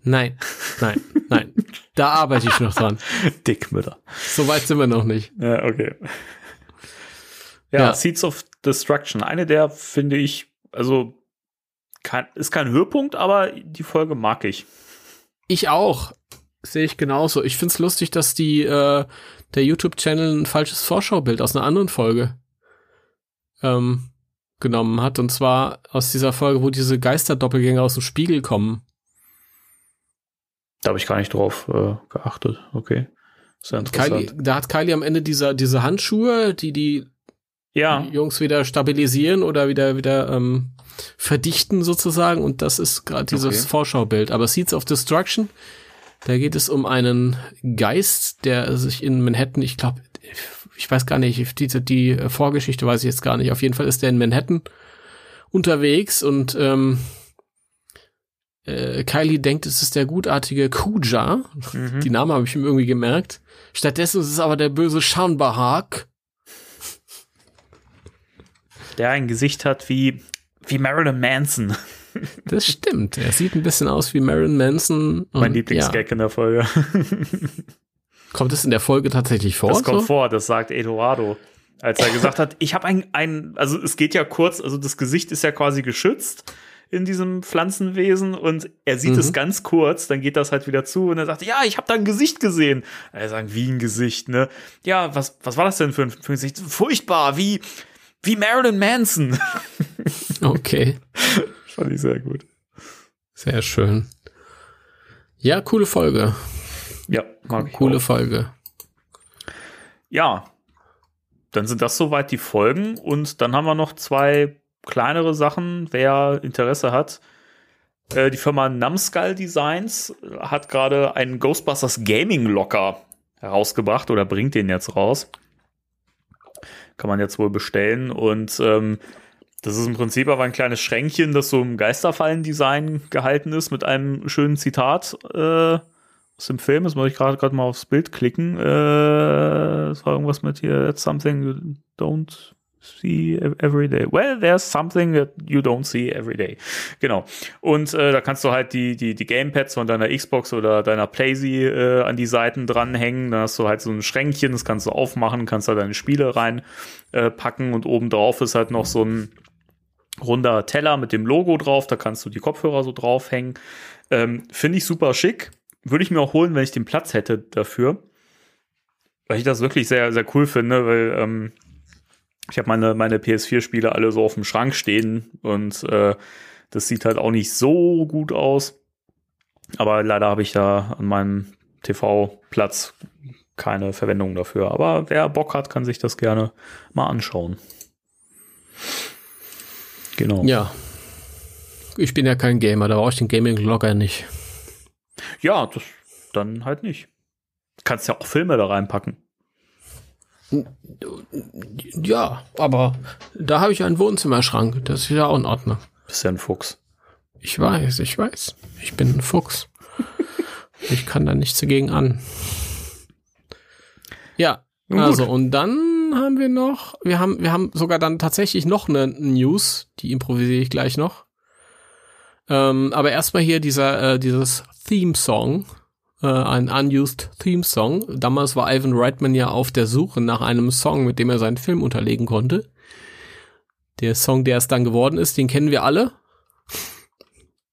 Nein, nein, nein. Da arbeite ich noch dran. Dick Müller. So weit sind wir noch nicht. Ja, okay. Ja, ja. Seeds of Destruction. Eine der, finde ich, also kein, ist kein Höhepunkt, aber die Folge mag ich. Ich auch. Sehe ich genauso. Ich finde es lustig, dass die äh, der YouTube-Channel ein falsches Vorschaubild aus einer anderen Folge ähm, genommen hat. Und zwar aus dieser Folge, wo diese Geisterdoppelgänger aus dem Spiegel kommen. Da habe ich gar nicht drauf äh, geachtet. Okay. Sehr interessant. Kylie, da hat Kylie am Ende diese, diese Handschuhe, die die Ja. Jungs wieder stabilisieren oder wieder wieder ähm, verdichten sozusagen. Und das ist gerade dieses Okay. Vorschaubild. Aber Seeds of Destruction, da geht es um einen Geist, der sich in Manhattan, ich glaube, ich weiß gar nicht, die, die Vorgeschichte weiß ich jetzt gar nicht. Auf jeden Fall ist der in Manhattan unterwegs und ähm, äh, Kylie denkt, es ist der gutartige Kuja. Die Namen habe ich ihm irgendwie gemerkt. Stattdessen ist es aber der böse Shanbahak. Der ein Gesicht hat wie, wie Marilyn Manson. Das stimmt. Er sieht ein bisschen aus wie Marilyn Manson. Mein Lieblingsgag in der Folge. Kommt es in der Folge tatsächlich vor? Das kommt so? vor, das sagt Eduardo. Als er gesagt hat, ich habe ein, ein, also es geht ja kurz, also das Gesicht ist ja quasi geschützt in diesem Pflanzenwesen und er sieht Mhm. es ganz kurz, dann geht das halt wieder zu und er sagt, ja, ich habe da ein Gesicht gesehen. Er sagt, wie ein Gesicht, ne? Ja, was, was war das denn für ein, für ein Gesicht? Furchtbar, wie, wie Marilyn Manson. Okay. Fand ich sehr gut. Sehr schön. Ja, coole Folge. Ja, mag ich Coole auch. Folge. Ja, dann sind das soweit die Folgen und dann haben wir noch zwei kleinere Sachen, wer Interesse hat. Äh, die Firma Numskull Designs hat gerade einen Ghostbusters Gaming Locker herausgebracht oder bringt den jetzt raus. Kann man jetzt wohl bestellen und ähm, das ist im Prinzip aber ein kleines Schränkchen, das so im Geisterfallen-Design gehalten ist mit einem schönen Zitat äh, aus dem Film. Jetzt muss ich gerade mal aufs Bild klicken. Äh, war irgendwas mit hier, that's something you don't see every day. Well, there's something that you don't see every day. Genau. Und äh, da kannst du halt die, die, die Gamepads von deiner Xbox oder deiner Playsee äh, an die Seiten dranhängen. Dann hast du halt so ein Schränkchen, das kannst du aufmachen, kannst da deine Spiele rein äh, und oben drauf ist halt noch so ein runder Teller mit dem Logo drauf. Da kannst du die Kopfhörer so draufhängen. Ähm, Finde ich super schick. Würde ich mir auch holen, wenn ich den Platz hätte dafür. Weil ich das wirklich sehr, sehr cool finde, weil ähm, ich habe meine, meine PS4-Spiele alle so auf dem Schrank stehen und äh, das sieht halt auch nicht so gut aus. Aber leider habe ich da an meinem TV-Platz keine Verwendung dafür. Aber wer Bock hat, kann sich das gerne mal anschauen. Genau. Ja. Ich bin ja kein Gamer, da brauche ich den Gaming-Logger nicht. Ja, das dann halt nicht. Kannst ja auch Filme da reinpacken. Ja, aber da habe ich einen Wohnzimmerschrank. Das ist ja auch in Ordnung. Bist ja ein Fuchs. Ich weiß, ich weiß. Ich bin ein Fuchs. Ich kann da nichts dagegen an. Ja, gut. also und dann haben wir noch, wir haben, wir haben sogar dann tatsächlich noch eine News, die improvisiere ich gleich noch. Ähm, aber erstmal hier dieser, äh, dieses Theme-Song, äh, ein unused Theme-Song. Damals war Ivan Reitman ja auf der Suche nach einem Song, mit dem er seinen Film unterlegen konnte. Der Song, der es dann geworden ist, den kennen wir alle.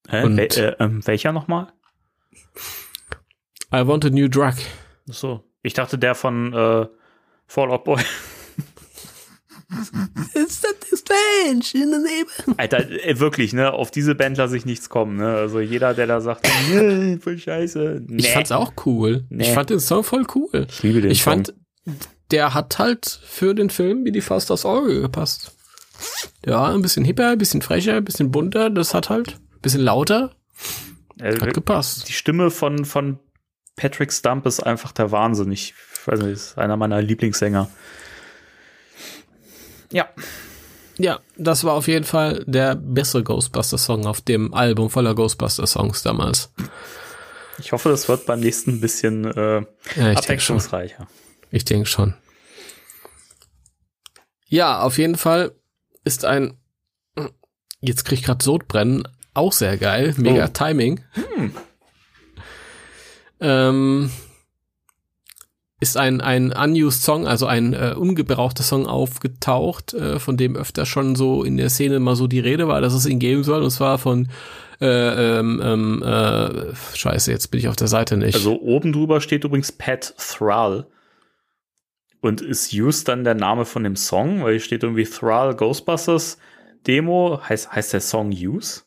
Hä? Und- Wel äh, ähm, welcher nochmal? I want a new drug. So. Ich dachte der von äh, Fall Out Boy. Strange in the neighbor. Alter, äh, wirklich, ne? Auf diese Band lasse ich nichts kommen, ne? Also jeder, der da sagt, voll scheiße. Nee. Ich fand's auch cool. Nee. Ich fand den Song voll cool. Ich liebe den Ich Song. fand, der hat halt für den Film wie die Faust aufs Auge gepasst. Ja, ein bisschen hipper, ein bisschen frecher, ein bisschen bunter, das hat halt, ein bisschen lauter, äh, hat gepasst. die Stimme von, von Patrick Stump ist einfach der Wahnsinn. Ich weiß nicht, ist einer meiner Lieblingssänger. Ja. Ja, das war auf jeden Fall der bessere Ghostbuster-Song auf dem Album voller Ghostbuster-Songs damals. Ich hoffe, das wird beim nächsten ein bisschen äh, Ja, ich abwechslungsreicher. Ich denke schon. Ja, auf jeden Fall ist ein, jetzt krieg ich gerade Sodbrennen, auch sehr geil, mega Oh. Timing. Ähm, ist ein, ein unused Song, also ein äh, ungebrauchter Song aufgetaucht, äh, von dem öfter schon so in der Szene mal so die Rede war, dass es ihn geben soll, und zwar von äh, ähm, ähm, äh, Scheiße, jetzt bin ich auf der Seite nicht. Also oben drüber steht übrigens Pat Thrall. Und ist Use dann der Name von dem Song? Weil hier steht irgendwie Thrall Ghostbusters Demo. Heißt, heißt der Song Use?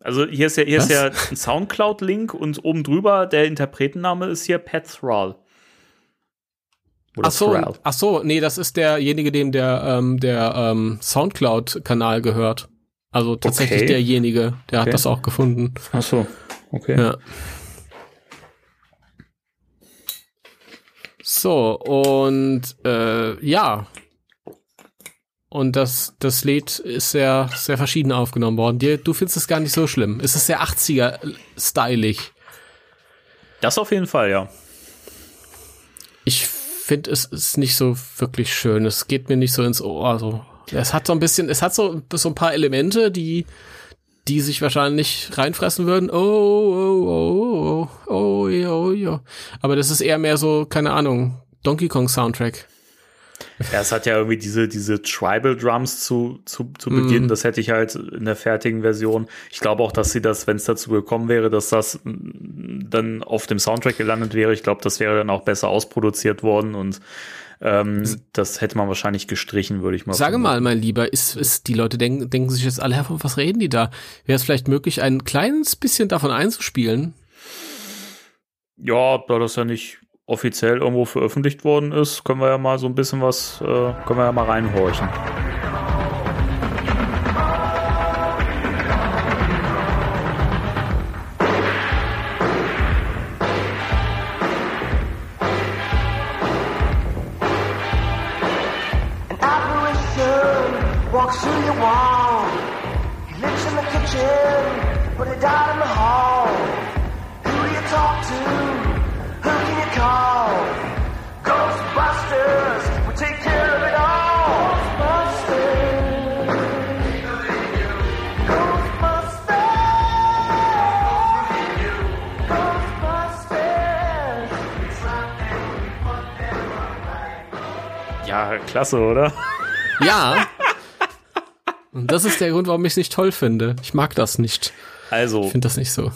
Also hier ist ja, hier ist ja ein Soundcloud-Link und oben drüber der Interpretenname ist hier Pat Thrall. Oder ach so, Pharrell. ach so, nee, das ist derjenige, dem der, ähm, der ähm, Soundcloud-Kanal gehört. Also tatsächlich okay. derjenige, der okay. hat das auch gefunden. Ach so, okay. Ja. So, und äh, ja. Und das, das Lied ist sehr, sehr verschieden aufgenommen worden. Dir, du findest es gar nicht so schlimm. Es ist sehr 80er-stylig. Das auf jeden Fall, ja. Ich finde, es ist nicht so wirklich schön. Es geht mir nicht so ins Ohr. Also es hat so ein bisschen, es hat so, so ein paar Elemente, die, die sich wahrscheinlich reinfressen würden. Oh, oh, oh, oh, oh, ja, oh, ja. Aber das ist eher mehr so, keine Ahnung, Donkey Kong Soundtrack. Ja, es hat ja irgendwie diese, diese Tribal Drums zu, zu, zu Beginn. Mm. Das hätte ich halt in der fertigen Version. Ich glaube auch, dass sie das, wenn es dazu gekommen wäre, dass das dann auf dem Soundtrack gelandet wäre. Ich glaube, das wäre dann auch besser ausproduziert worden und ähm, das hätte man wahrscheinlich gestrichen, würde ich mal sagen. Sage mal, mein Lieber, ist, ist die Leute denken, denken sich jetzt alle, von was reden die da? Wäre es vielleicht möglich, ein kleines bisschen davon einzuspielen? Ja, da das ja nicht offiziell irgendwo veröffentlicht worden ist, können wir ja mal so ein bisschen was, äh, können wir ja mal reinhorchen. Klasse, oder? Ja, und das ist der Grund, warum ich es nicht toll finde. Ich mag das nicht. Also. Ich finde das nicht so.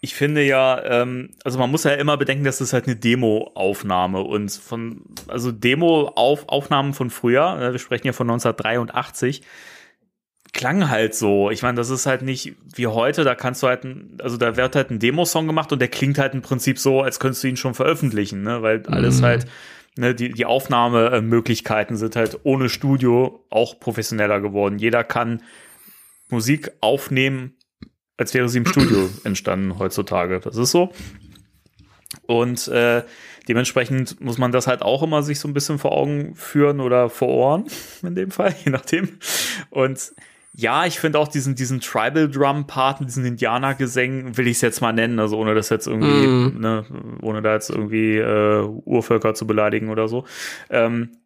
Ich finde ja, ähm, also man muss ja immer bedenken, dass das halt eine Demo-Aufnahme und von, also Demo-Aufnahmen von früher, äh, wir sprechen ja von 1983, klang halt so. Ich meine, das ist halt nicht wie heute, da kannst du halt, ein, also da wird halt ein Demo-Song gemacht und der klingt halt im Prinzip so, als könntest du ihn schon veröffentlichen, ne? Weil alles mhm. halt ne, die, die Aufnahmemöglichkeiten sind halt ohne Studio auch professioneller geworden. Jeder kann Musik aufnehmen, als wäre sie im Studio entstanden heutzutage. Das ist so. Und äh, dementsprechend muss man das halt auch immer sich so ein bisschen vor Augen führen oder vor Ohren, in dem Fall, je nachdem. Und ja, ich finde auch diesen, diesen Tribal Drum Part, diesen Indianergesängen, will ich es jetzt mal nennen, also ohne das jetzt irgendwie, mm. ne, ohne da jetzt irgendwie äh, Urvölker zu beleidigen oder so. Ähm,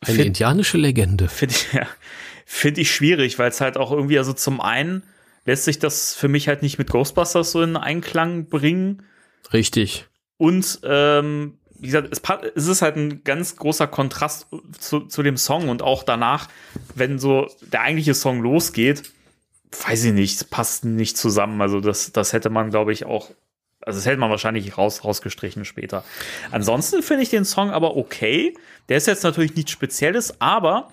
Eine find, indianische Legende. Finde ich, ja, find ich schwierig, weil es halt auch irgendwie, also zum einen lässt sich das für mich halt nicht mit Ghostbusters so in Einklang bringen. Richtig. Und ähm, wie gesagt, es, es, ist halt ein ganz großer Kontrast zu, zu dem Song und auch danach, wenn so der eigentliche Song losgeht, weiß ich nicht, passt nicht zusammen. Also das, das hätte man, glaube ich, auch, also das hätte man wahrscheinlich raus, rausgestrichen später. Ansonsten finde ich den Song aber okay. Der ist jetzt natürlich nichts Spezielles, aber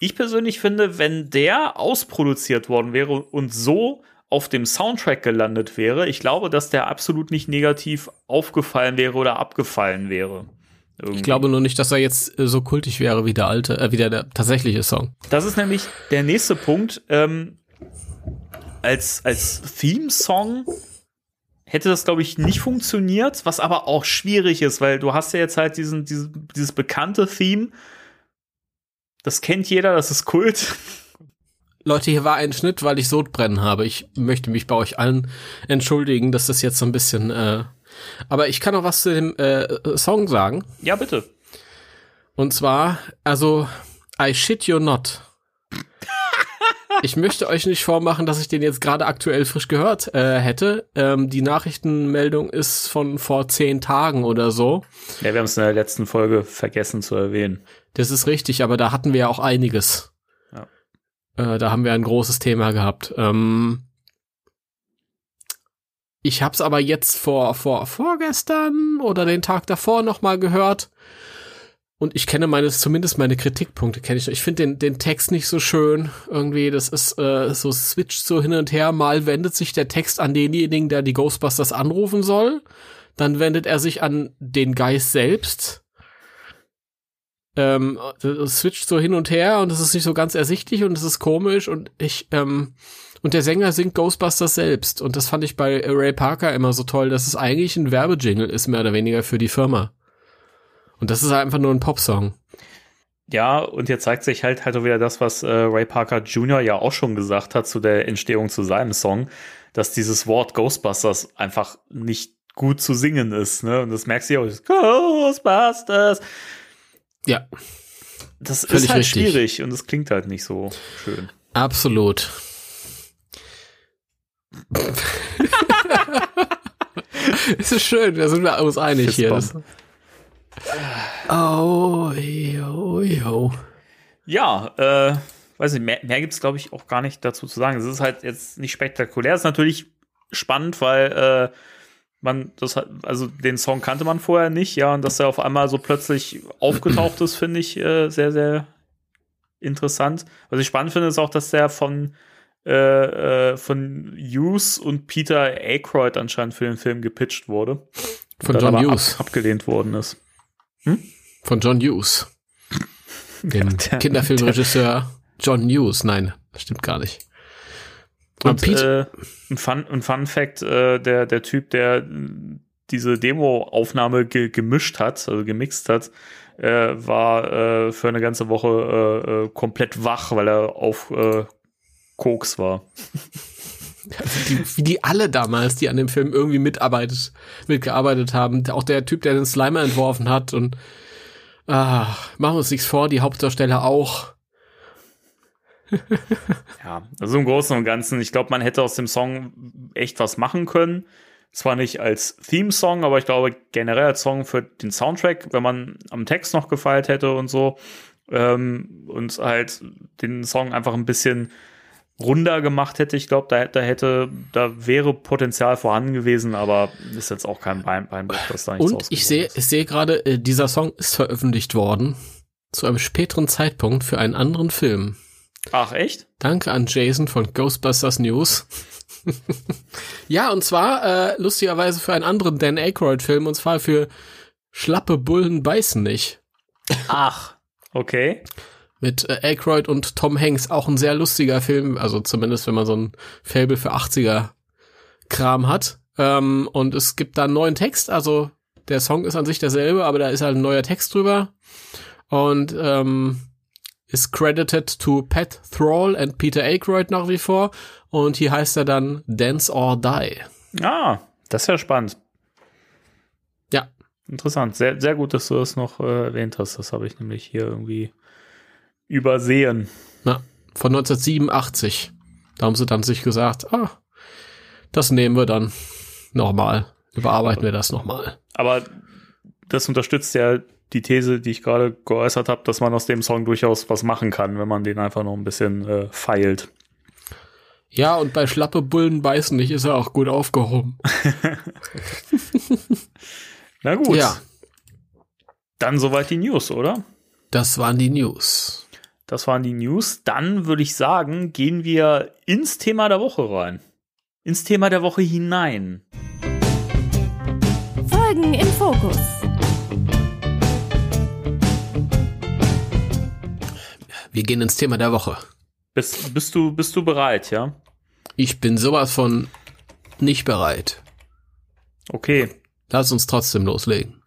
ich persönlich finde, wenn der ausproduziert worden wäre und so auf dem Soundtrack gelandet wäre, ich glaube, dass der absolut nicht negativ aufgefallen wäre oder abgefallen wäre. Irgendwie. Ich glaube nur nicht, dass er jetzt äh, so kultig wäre wie der alte, äh, wie der, der tatsächliche Song. Das ist nämlich der nächste Punkt. Ähm, als als Theme-Song hätte das, glaube ich, nicht funktioniert, was aber auch schwierig ist, weil du hast ja jetzt halt diesen, diesen, dieses bekannte Theme. Das kennt jeder, das ist Kult. Leute, hier war ein Schnitt, weil ich Sodbrennen habe. Ich möchte mich bei euch allen entschuldigen, dass das jetzt so ein bisschen. Äh aber ich kann noch was zu dem äh, Song sagen. Ja, bitte. Und zwar, also, I shit you not. Ich möchte euch nicht vormachen, dass ich den jetzt gerade aktuell frisch gehört äh, hätte. Ähm, die Nachrichtenmeldung ist von vor zehn Tagen oder so. Ja, wir haben es in der letzten Folge vergessen zu erwähnen. Das ist richtig, aber da hatten wir ja auch einiges. Äh, da haben wir ein großes Thema gehabt. Ähm, ich habe es aber jetzt vor, vor vorgestern oder den Tag davor noch mal gehört. Und ich kenne meine, zumindest meine Kritikpunkte kenne ich. Ich finde den, den Text nicht so schön. Irgendwie, das ist äh, so switcht so hin und her. Mal wendet sich der Text an denjenigen, der die Ghostbusters anrufen soll. Dann wendet er sich an den Geist selbst. Ähm, switcht so hin und her und es ist nicht so ganz ersichtlich und es ist komisch und ich, ähm, und der Sänger singt Ghostbusters selbst. Und das fand ich bei Ray Parker immer so toll, dass es eigentlich ein Werbejingle ist, mehr oder weniger für die Firma. Und das ist einfach nur ein Popsong. Ja, und jetzt zeigt sich halt halt auch wieder das, was äh, Ray Parker Jr. ja auch schon gesagt hat zu der Entstehung zu seinem Song, dass dieses Wort Ghostbusters einfach nicht gut zu singen ist, ne? Und das merkst du ja auch. Ghostbusters. Ja. Das Völlig ist halt richtig. schwierig und es klingt halt nicht so schön. Absolut. es ist schön, da sind wir uns einig hier. Das, oh, yo, yo. Ja, äh, weiß nicht, mehr, mehr gibt es, glaube ich, auch gar nicht dazu zu sagen. Es ist halt jetzt nicht spektakulär. Es ist natürlich spannend, weil äh, man das also den Song kannte man vorher nicht, ja, und dass er auf einmal so plötzlich aufgetaucht ist, finde ich äh, sehr, sehr interessant. Was ich spannend finde, ist auch, dass der von äh, äh, von Hughes und Peter Aykroyd anscheinend für den Film gepitcht wurde. Von John Hughes. Ab, abgelehnt worden ist. Hm? Von John Hughes. Dem ja, Kinderfilmregisseur John Hughes. Nein, das stimmt gar nicht. Und, und äh, ein, Fun, ein Fun Fact, äh, der, der Typ, der diese Demo-Aufnahme ge gemischt hat, also gemixt hat, äh, war äh, für eine ganze Woche äh, äh komplett wach, weil er auf äh, Koks war. Also die, wie die alle damals, die an dem Film irgendwie mitarbeitet, mitgearbeitet haben. Auch der Typ, der den Slimer entworfen hat und ah, machen wir uns nichts vor, die Hauptdarsteller auch. Ja, also im Großen und Ganzen, ich glaube, man hätte aus dem Song echt was machen können. Zwar nicht als Theme-Song, aber ich glaube generell als Song für den Soundtrack, wenn man am Text noch gefeilt hätte und so. Ähm, und halt den Song einfach ein bisschen runder gemacht hätte. Ich glaube, da, da hätte, da wäre Potenzial vorhanden gewesen, aber ist jetzt auch kein Bein, Beinbruch, dass da nichts Und ich sehe, ich sehe gerade, äh, dieser Song ist veröffentlicht worden zu einem späteren Zeitpunkt für einen anderen Film. Ach, echt? Danke an Jason von Ghostbusters News. ja, und zwar äh, lustigerweise für einen anderen Dan Aykroyd-Film, und zwar für Schlappe Bullen beißen nicht. Ach, okay mit äh, Aykroyd und Tom Hanks. Auch ein sehr lustiger Film, also zumindest wenn man so ein Fable für 80er Kram hat. Ähm, und es gibt da einen neuen Text, also der Song ist an sich derselbe, aber da ist halt ein neuer Text drüber. Und ähm, ist credited to Pat Thrall and Peter Aykroyd nach wie vor. Und hier heißt er dann Dance or Die. Ah, das ist ja spannend. Ja. Interessant. Sehr, sehr gut, dass du das noch äh, erwähnt hast. Das habe ich nämlich hier irgendwie übersehen. Na, von 1987. Da haben sie dann sich gesagt, ah, das nehmen wir dann nochmal. Überarbeiten wir das nochmal. Aber das unterstützt ja die These, die ich gerade geäußert habe, dass man aus dem Song durchaus was machen kann, wenn man den einfach noch ein bisschen äh, feilt. Ja, und bei schlappe Bullen beißen nicht ist er auch gut aufgehoben. Na gut. Ja. Dann soweit die News, oder? Das waren die News. Das waren die News. Dann würde ich sagen, gehen wir ins Thema der Woche rein. Ins Thema der Woche hinein. Folgen im Fokus. Wir gehen ins Thema der Woche. Bist, bist, du, bist du bereit, ja? Ich bin sowas von nicht bereit. Okay. Lass uns trotzdem loslegen.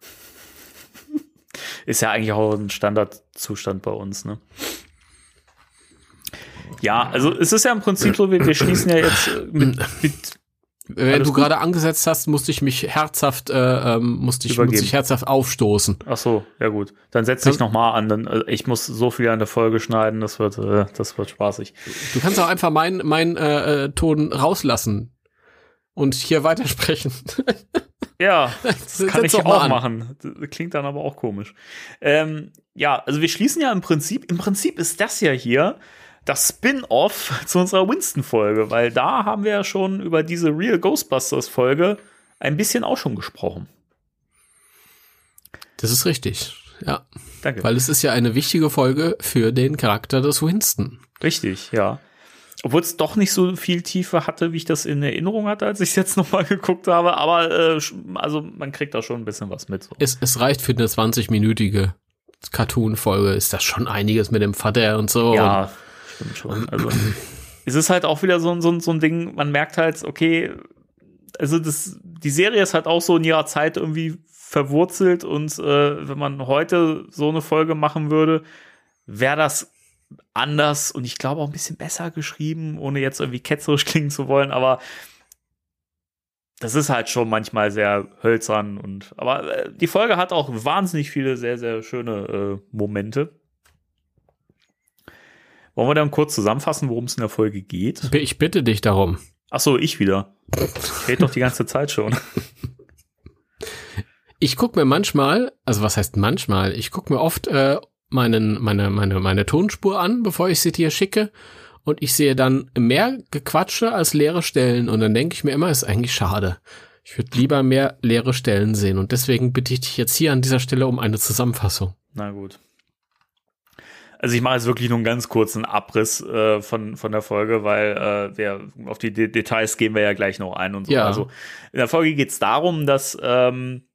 Ist ja eigentlich auch ein Standardzustand bei uns, ne? Ja, also es ist ja im Prinzip so, wir, wir schließen ja jetzt mit, mit wenn du gerade angesetzt hast, musste ich mich herzhaft, äh, ähm, musste ich, musste ich herzhaft aufstoßen. Ach so, ja gut. Dann setz dich nochmal an. Dann, äh, ich muss so viel an der Folge schneiden, das wird, äh, das wird spaßig. Du kannst auch einfach meinen mein, äh, äh, Ton rauslassen und hier weitersprechen. Ja, das kann ich auch machen. Das klingt dann aber auch komisch. Ähm, ja, also wir schließen ja im Prinzip, im Prinzip ist das ja hier das Spin-off zu unserer Winston-Folge, weil da haben wir ja schon über diese Real Ghostbusters-Folge ein bisschen auch schon gesprochen. Das ist richtig, ja. Danke. Weil es ist ja eine wichtige Folge für den Charakter des Winston. Richtig, ja. Obwohl es doch nicht so viel Tiefe hatte, wie ich das in Erinnerung hatte, als ich es jetzt nochmal geguckt habe. Aber äh, also man kriegt da schon ein bisschen was mit. So. Es, es reicht für eine 20-minütige Cartoon-Folge ist das schon einiges mit dem Vater und so. Ja, stimmt schon. Also es ist halt auch wieder so, so, so ein Ding, man merkt halt, okay, also das, die Serie ist halt auch so in ihrer Zeit irgendwie verwurzelt und äh, wenn man heute so eine Folge machen würde, wäre das anders und ich glaube auch ein bisschen besser geschrieben, ohne jetzt irgendwie ketzerisch klingen zu wollen, aber das ist halt schon manchmal sehr hölzern und aber äh, die Folge hat auch wahnsinnig viele sehr sehr schöne äh, Momente. Wollen wir dann kurz zusammenfassen, worum es in der Folge geht? Ich bitte dich darum. Ach so, ich wieder. Ich rede doch die ganze Zeit schon. Ich gucke mir manchmal, also was heißt manchmal, ich gucke mir oft äh, meinen, meine, meine, meine Tonspur an, bevor ich sie dir schicke. Und ich sehe dann mehr Gequatsche als leere Stellen. Und dann denke ich mir immer, ist eigentlich schade. Ich würde lieber mehr leere Stellen sehen. Und deswegen bitte ich dich jetzt hier an dieser Stelle um eine Zusammenfassung. Na gut. Also ich mache jetzt wirklich nur einen ganz kurzen Abriss äh, von, von der Folge, weil äh, wir, auf die De Details gehen wir ja gleich noch ein und so. Ja. Also in der Folge geht es darum, dass ähm,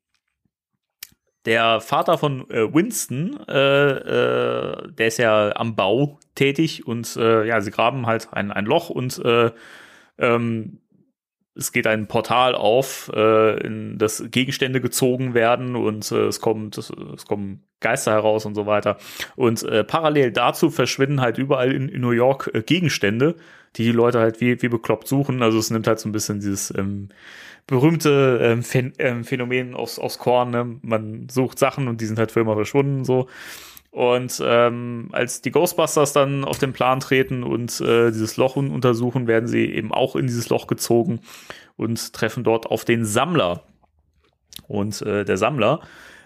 der Vater von äh, Winston, äh, äh, der ist ja am Bau tätig und äh, ja, sie graben halt ein, ein Loch und äh, ähm, es geht ein Portal auf, äh, in das Gegenstände gezogen werden und äh, es kommt, es, es kommen Geister heraus und so weiter. Und äh, parallel dazu verschwinden halt überall in, in New York äh, Gegenstände, die die Leute halt wie, wie bekloppt suchen. Also es nimmt halt so ein bisschen dieses ähm, berühmte ähm, Phän ähm, Phänomen aus, aus Korn. Ne? Man sucht Sachen und die sind halt für immer verschwunden so. Und ähm, als die Ghostbusters dann auf den Plan treten und äh, dieses Loch untersuchen, werden sie eben auch in dieses Loch gezogen und treffen dort auf den Sammler. Und äh, der Sammler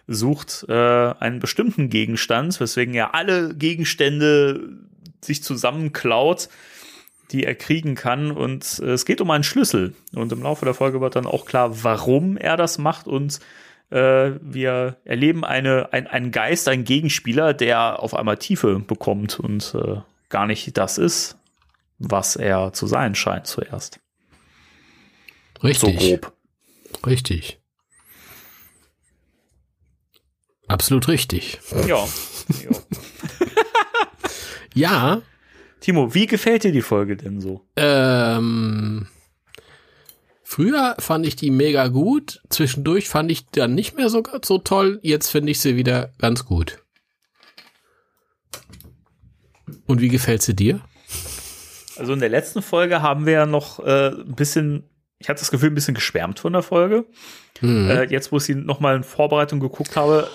sucht äh, einen bestimmten Gegenstand, weswegen er alle Gegenstände sich zusammenklaut, die er kriegen kann. Und äh, es geht um einen Schlüssel. Und im Laufe der Folge wird dann auch klar, warum er das macht und äh, wir erleben eine, ein, einen Geist, einen Gegenspieler, der auf einmal Tiefe bekommt und äh, gar nicht das ist, was er zu sein scheint zuerst. Richtig. So grob. Richtig. Absolut richtig. Ja. ja. Ja, Timo, wie gefällt dir die Folge denn so? ähm, früher fand ich die mega gut. Zwischendurch fand ich dann nicht mehr so, so toll. Jetzt finde ich sie wieder ganz gut. Und wie gefällt sie dir? Also in der letzten Folge haben wir ja noch äh, ein bisschen, ich hatte das Gefühl, ein bisschen geschwärmt von der Folge. Hm. Äh, jetzt, wo ich sie nochmal in Vorbereitung geguckt habe,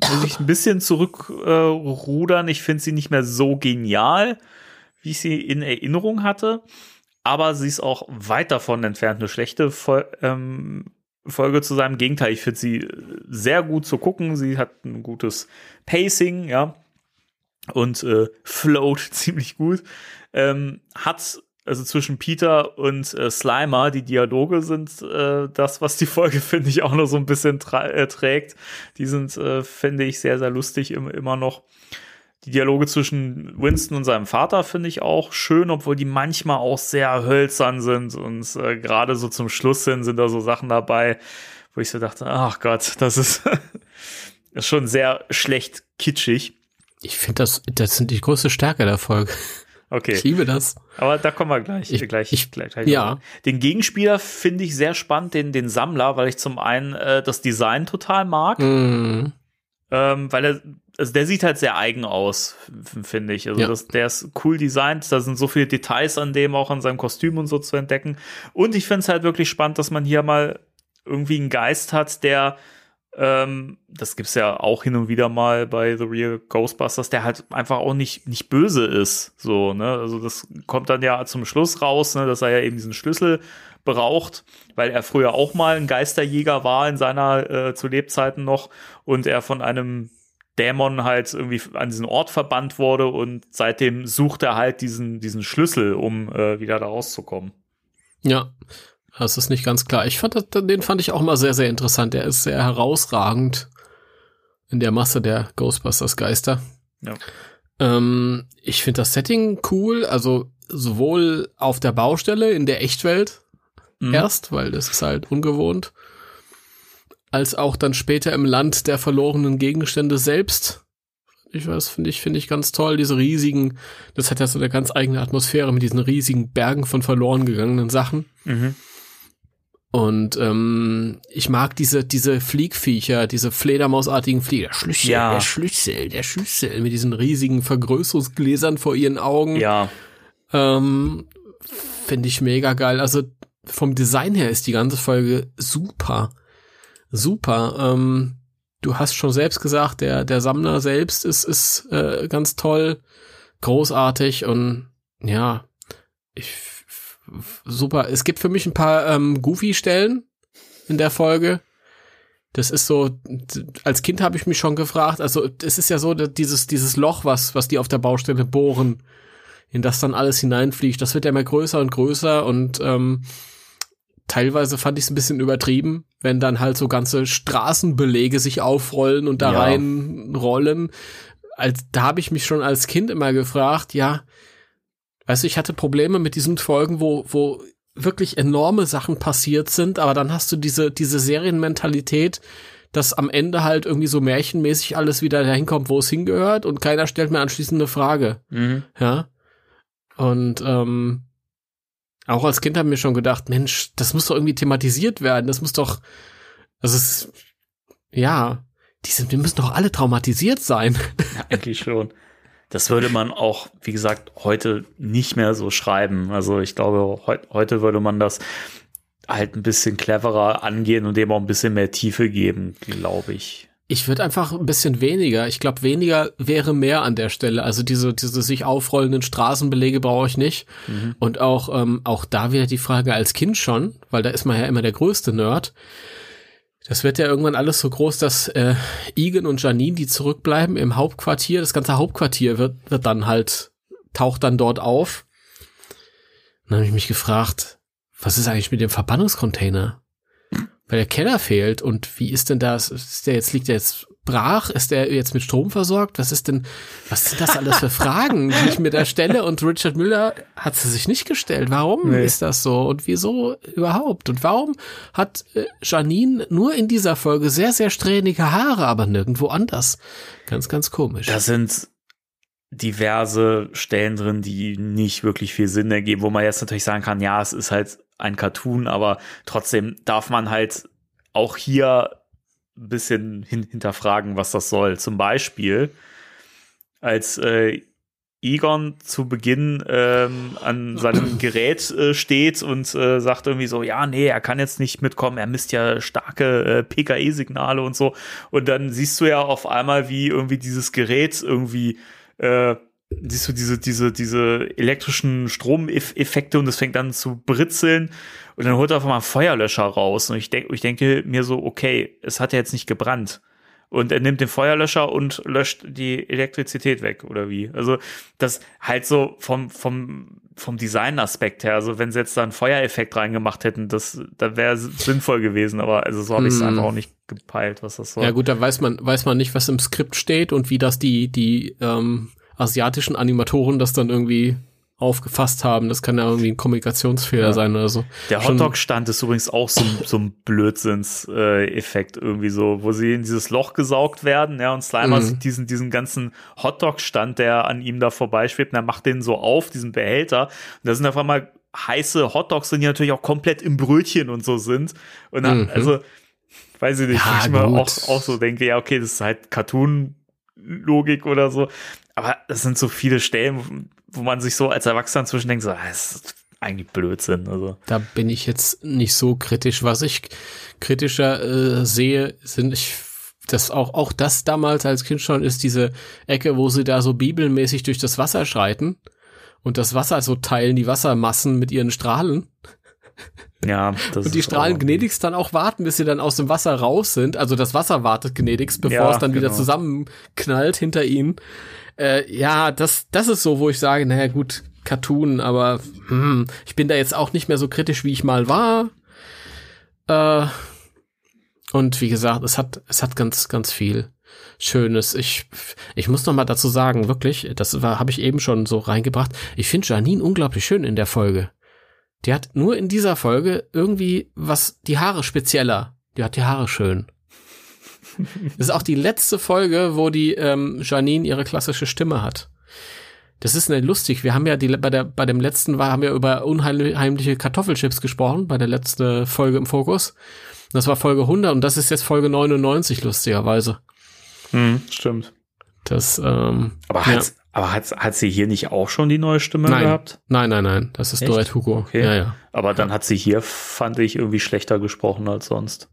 muss ich ein bisschen zurückrudern. ich finde sie nicht mehr so genial, wie ich sie in Erinnerung hatte. Aber sie ist auch weit davon entfernt, eine schlechte Fol ähm, Folge zu sein. Im Gegenteil, ich finde sie sehr gut zu gucken. Sie hat ein gutes Pacing, ja. Und äh, float ziemlich gut. Ähm, hat also zwischen Peter und äh, Slimer, die Dialoge sind äh, das, was die Folge, finde ich, auch noch so ein bisschen äh, trägt. Die sind, äh, finde ich, sehr, sehr lustig im, immer noch. Die Dialoge zwischen Winston und seinem Vater finde ich auch schön, obwohl die manchmal auch sehr hölzern sind. Und äh, gerade so zum Schluss hin sind da so Sachen dabei, wo ich so dachte, ach Gott, das ist, ist schon sehr schlecht kitschig. Ich finde das, das sind die größte Stärke der Folge. Okay. Ich liebe das. Aber da kommen wir gleich. Ich- gleich, ich- gleich, gleich ja. Den Gegenspieler finde ich sehr spannend, den, den Sammler, weil ich zum einen äh, das Design total mag, Mhm. ähm, weil er, also der sieht halt sehr eigen aus, finde ich. Also Ja. das, der ist cool designt, da sind so viele Details an dem, auch an seinem Kostüm und so zu entdecken. Und ich finde es halt wirklich spannend, dass man hier mal irgendwie einen Geist hat, der ähm, das gibt's ja auch hin und wieder mal bei The Real Ghostbusters, der halt einfach auch nicht, nicht böse ist. So, ne? Also das kommt dann ja zum Schluss raus, ne, dass er ja eben diesen Schlüssel braucht, weil er früher auch mal ein Geisterjäger war in seiner äh, zu Lebzeiten noch und er von einem Dämon halt irgendwie an diesen Ort verbannt wurde und seitdem sucht er halt diesen, diesen Schlüssel, um äh, wieder da rauszukommen. Ja, das ist nicht ganz klar. Ich fand, das- den fand ich auch mal sehr, sehr interessant. Der ist sehr herausragend in der Masse der Ghostbusters Geister. Ja. Ähm, ich finde das Setting cool, also sowohl auf der Baustelle in der Echtwelt Mhm. erst, weil das ist halt ungewohnt, als auch dann später im Land der verlorenen Gegenstände selbst. Ich weiß, finde ich, finde ich ganz toll, diese riesigen, das hat ja so eine ganz eigene Atmosphäre mit diesen riesigen Bergen von verloren gegangenen Sachen. Mhm. Und ähm, ich mag diese, diese Fliegviecher, diese Fledermausartigen Flieger. Der Schlüssel, Ja. der Schlüssel, der Schlüssel mit diesen riesigen Vergrößerungsgläsern vor ihren Augen. Ja, Ähm, Finde ich mega geil. Also vom Design her ist die ganze Folge super. Super. Ähm, du hast schon selbst gesagt, der, der Sammler selbst ist, ist äh, ganz toll, großartig und ja, ich super. Es gibt für mich ein paar ähm, Goofy-Stellen in der Folge. Das ist so, als Kind habe ich mich schon gefragt, also es ist ja so, dass dieses, dieses Loch, was, was die auf der Baustelle bohren, in das dann alles hineinfliegt, das wird ja immer größer und größer und ähm, teilweise fand ich es ein bisschen übertrieben, wenn dann halt so ganze Straßenbelege sich aufrollen und da Ja. reinrollen. Als, da habe ich mich schon als Kind immer gefragt, ja, weißt du, ich hatte Probleme mit diesen Folgen, wo, wo wirklich enorme Sachen passiert sind, aber dann hast du diese, diese Serienmentalität, dass am Ende halt irgendwie so märchenmäßig alles wieder dahin kommt, wo es hingehört und keiner stellt mir anschließend eine Frage. mhm. Ja. Und ähm, auch als Kind haben wir schon gedacht, Mensch, das muss doch irgendwie thematisiert werden. Das muss doch, es ist, ja, die sind, wir müssen doch alle traumatisiert sein. eigentlich schon. Das würde man auch, wie gesagt, heute nicht mehr so schreiben. Also ich glaube, heu heute würde man das halt ein bisschen cleverer angehen und dem auch ein bisschen mehr Tiefe geben, glaube ich. Ich würde einfach ein bisschen weniger. Ich glaube, weniger wäre mehr an der Stelle. Also diese, diese sich aufrollenden Straßenbelege brauche ich nicht. Und auch, ähm, auch da wieder die Frage als Kind schon, weil da ist man ja immer der größte Nerd. Das wird ja irgendwann alles so groß, dass äh, Egan und Janine, die zurückbleiben im Hauptquartier, das ganze Hauptquartier wird, wird dann halt, taucht dann dort auf. Und dann habe ich mich gefragt, was ist eigentlich mit dem Verbannungscontainer? Weil der Keller fehlt und wie ist denn das? Ist der jetzt, liegt der jetzt brach? Ist der jetzt mit Strom versorgt? Was ist denn, was sind das alles für Fragen, die ich mir da stelle? Und Richard Müller hat sie sich nicht gestellt. Warum Nee. ist das so? Und wieso überhaupt? Und warum hat äh, Janine nur in dieser Folge sehr, sehr strähnige Haare, aber nirgendwo anders? Ganz, ganz komisch. Da sind diverse Stellen drin, die nicht wirklich viel Sinn ergeben, wo man jetzt natürlich sagen kann, ja, es ist halt ein Cartoon, aber trotzdem darf man halt auch hier ein bisschen hin hinterfragen, was das soll. Zum Beispiel, als äh, Egon zu Beginn ähm, an seinem Gerät äh, steht und äh, sagt irgendwie so, ja, nee, er kann jetzt nicht mitkommen, er misst ja starke äh, PKE-Signale und so. Und dann siehst du ja auf einmal, wie irgendwie dieses Gerät irgendwie äh, siehst du diese, diese, diese elektrischen Stromeffekte und es fängt dann zu britzeln und dann holt er einfach mal einen Feuerlöscher raus und ich denke, ich denke mir so, okay, es hat ja jetzt nicht gebrannt. Und er nimmt den Feuerlöscher und löscht die Elektrizität weg, oder wie? Also, das halt so vom, vom, vom Design-Aspekt her, also wenn sie jetzt da einen Feuereffekt reingemacht hätten, das, da wäre sinnvoll gewesen, aber also so habe ich es Mm. einfach auch nicht gepeilt, was das soll. Ja gut, da weiß man, weiß man nicht, was im Skript steht und wie das die, die ähm, asiatischen Animatoren das dann irgendwie aufgefasst haben. Das kann ja irgendwie ein Kommunikationsfehler Ja. sein oder so. Der Hotdog-Stand ist übrigens auch so, ein- so ein Blödsinns-Effekt irgendwie so, wo sie in dieses Loch gesaugt werden, ja, und Slimer Mhm. sieht diesen, diesen ganzen Hotdog-Stand, der an ihm da vorbeischwebt, und er macht den so auf, diesen Behälter, und da sind auf einmal heiße Hotdogs drin, die natürlich auch komplett im Brötchen und so sind. Und dann, Mhm. also, weiß ich nicht, Ja, ich mir auch, auch so denke, ja, okay, das ist halt Cartoon-Logik oder so. Aber das sind so viele Stellen, wo man sich so als Erwachsener zwischen denkt, so, ah, das ist eigentlich Blödsinn. Also. Da bin ich jetzt nicht so kritisch. Was ich kritischer äh, sehe, sind ich das auch auch das damals als Kind schon ist diese Ecke, wo sie da so bibelmäßig durch das Wasser schreiten und das Wasser so teilen, die Wassermassen mit ihren Strahlen Ja, das und die Strahlen gnädigst dann auch warten, bis sie dann aus dem Wasser raus sind. Also das Wasser wartet gnädigst, bevor Ja, es dann wieder genau. zusammenknallt hinter ihnen. Äh, ja, das, das ist so, wo ich sage, naja gut, Cartoon, aber hm, ich bin da jetzt auch nicht mehr so kritisch, wie ich mal war. Äh, und wie gesagt, es hat, es hat ganz, ganz viel Schönes. Ich, ich muss noch mal dazu sagen, wirklich, das war, habe ich eben schon so reingebracht. Ich finde Janine unglaublich schön in der Folge. Die hat nur in dieser Folge irgendwie was, die Haare spezieller. Die hat die Haare schön. Das ist auch die letzte Folge, wo die ähm, Janine ihre klassische Stimme hat. Das ist nicht lustig. Wir haben ja die, bei der, bei dem letzten war, haben wir über unheimliche Kartoffelchips gesprochen, bei der letzten Folge im Fokus. Das war Folge 100 und das ist jetzt Folge 99, lustigerweise. Hm, stimmt. Das, ähm, aber ja. hat, aber hat, hat sie hier nicht auch schon die neue Stimme nein. gehabt? Nein, nein, nein. Das ist Echt? Dorette Hugo. Okay. Ja, ja. Aber dann hat sie hier, fand ich, irgendwie schlechter gesprochen als sonst.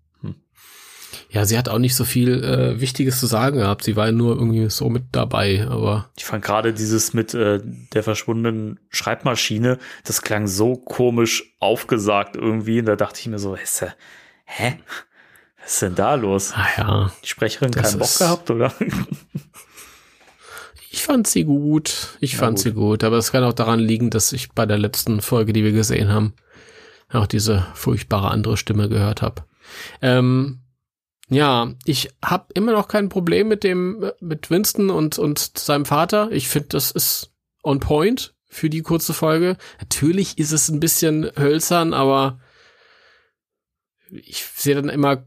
Ja, sie hat auch nicht so viel äh, Wichtiges zu sagen gehabt. Sie war ja nur irgendwie so mit dabei, aber Ich fand gerade dieses mit äh, der verschwundenen Schreibmaschine, das klang so komisch aufgesagt irgendwie. Und da dachte ich mir so, äh, hä? Was ist denn da los? ah ja. Die Sprecherin keinen Bock gehabt, oder? Ich fand sie gut. Ich Ja, fand gut. sie gut. Aber es kann auch daran liegen, dass ich bei der letzten Folge, die wir gesehen haben, auch diese furchtbare andere Stimme gehört habe. Ähm, ja, ich habe immer noch kein Problem mit dem, mit Winston und, und seinem Vater. Ich finde, das ist on point für die kurze Folge. Natürlich ist es ein bisschen hölzern, aber ich sehe dann immer,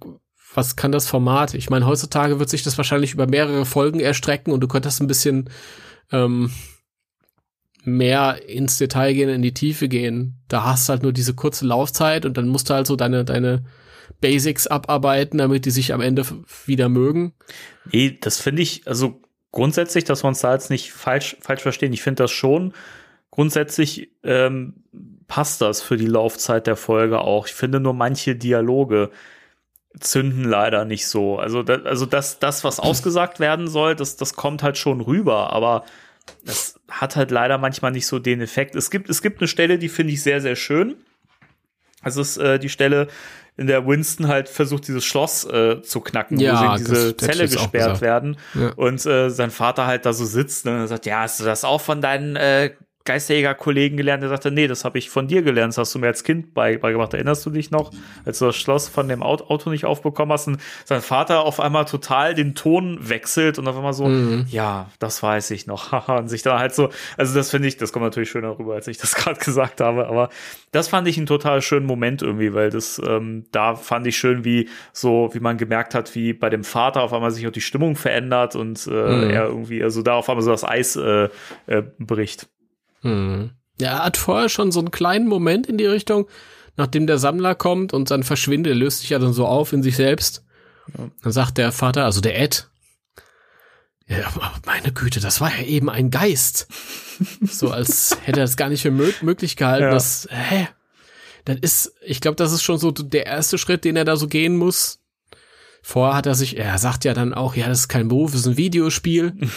was kann das Format? Ich meine, heutzutage wird sich das wahrscheinlich über mehrere Folgen erstrecken und du könntest ein bisschen ähm, mehr ins Detail gehen, in die Tiefe gehen. Da hast du halt nur diese kurze Laufzeit und dann musst du halt so deine, deine Basics abarbeiten, damit die sich am Ende wieder mögen. Nee, das finde ich, also grundsätzlich, dass wir uns da jetzt nicht falsch, falsch verstehen. Ich finde das schon grundsätzlich ähm, passt das für die Laufzeit der Folge auch. Ich finde nur manche Dialoge zünden leider nicht so. Also, da, also das, das, was ausgesagt werden soll, das, das kommt halt schon rüber, aber es hat halt leider manchmal nicht so den Effekt. Es gibt, es gibt eine Stelle, die finde ich sehr, sehr schön. Es ist äh, die Stelle, in der Winston halt versucht, dieses Schloss äh, zu knacken, Ja, wo sie in das diese ich Zelle gesperrt werden. Ja. Und äh, sein Vater halt da so sitzt ne, und sagt, ja, hast du das auch von deinen äh, Geisterjäger-Kollegen gelernt? Er sagte, nee, das habe ich von dir gelernt, das hast du mir als Kind bei- beigebracht. Erinnerst du dich noch, als du das Schloss von dem Auto, nicht aufbekommen hast und sein Vater auf einmal total den Ton wechselt und auf einmal so, Mhm. ja, das weiß ich noch, und sich dann halt so, also das finde ich, das kommt natürlich schöner rüber, als ich das gerade gesagt habe, aber das fand ich einen total schönen Moment irgendwie, weil das, ähm, da fand ich schön, wie so, wie man gemerkt hat, wie bei dem Vater auf einmal sich auch die Stimmung verändert und äh, Mhm. er irgendwie, also da auf einmal so das Eis äh, äh, bricht. Hm. Ja, er hat vorher schon so einen kleinen Moment in die Richtung, nachdem der Sammler kommt und dann verschwindet, er löst sich ja dann so auf in sich selbst. Dann sagt der Vater, also der Ed, ja, aber meine Güte, das war ja eben ein Geist. so als hätte er es gar nicht für mö möglich gehalten, Ja. dass, hä? Das ist, ich glaube, das ist schon so der erste Schritt, den er da so gehen muss. Vorher hat er sich, er sagt ja dann auch, ja, das ist kein Beruf, das ist ein Videospiel.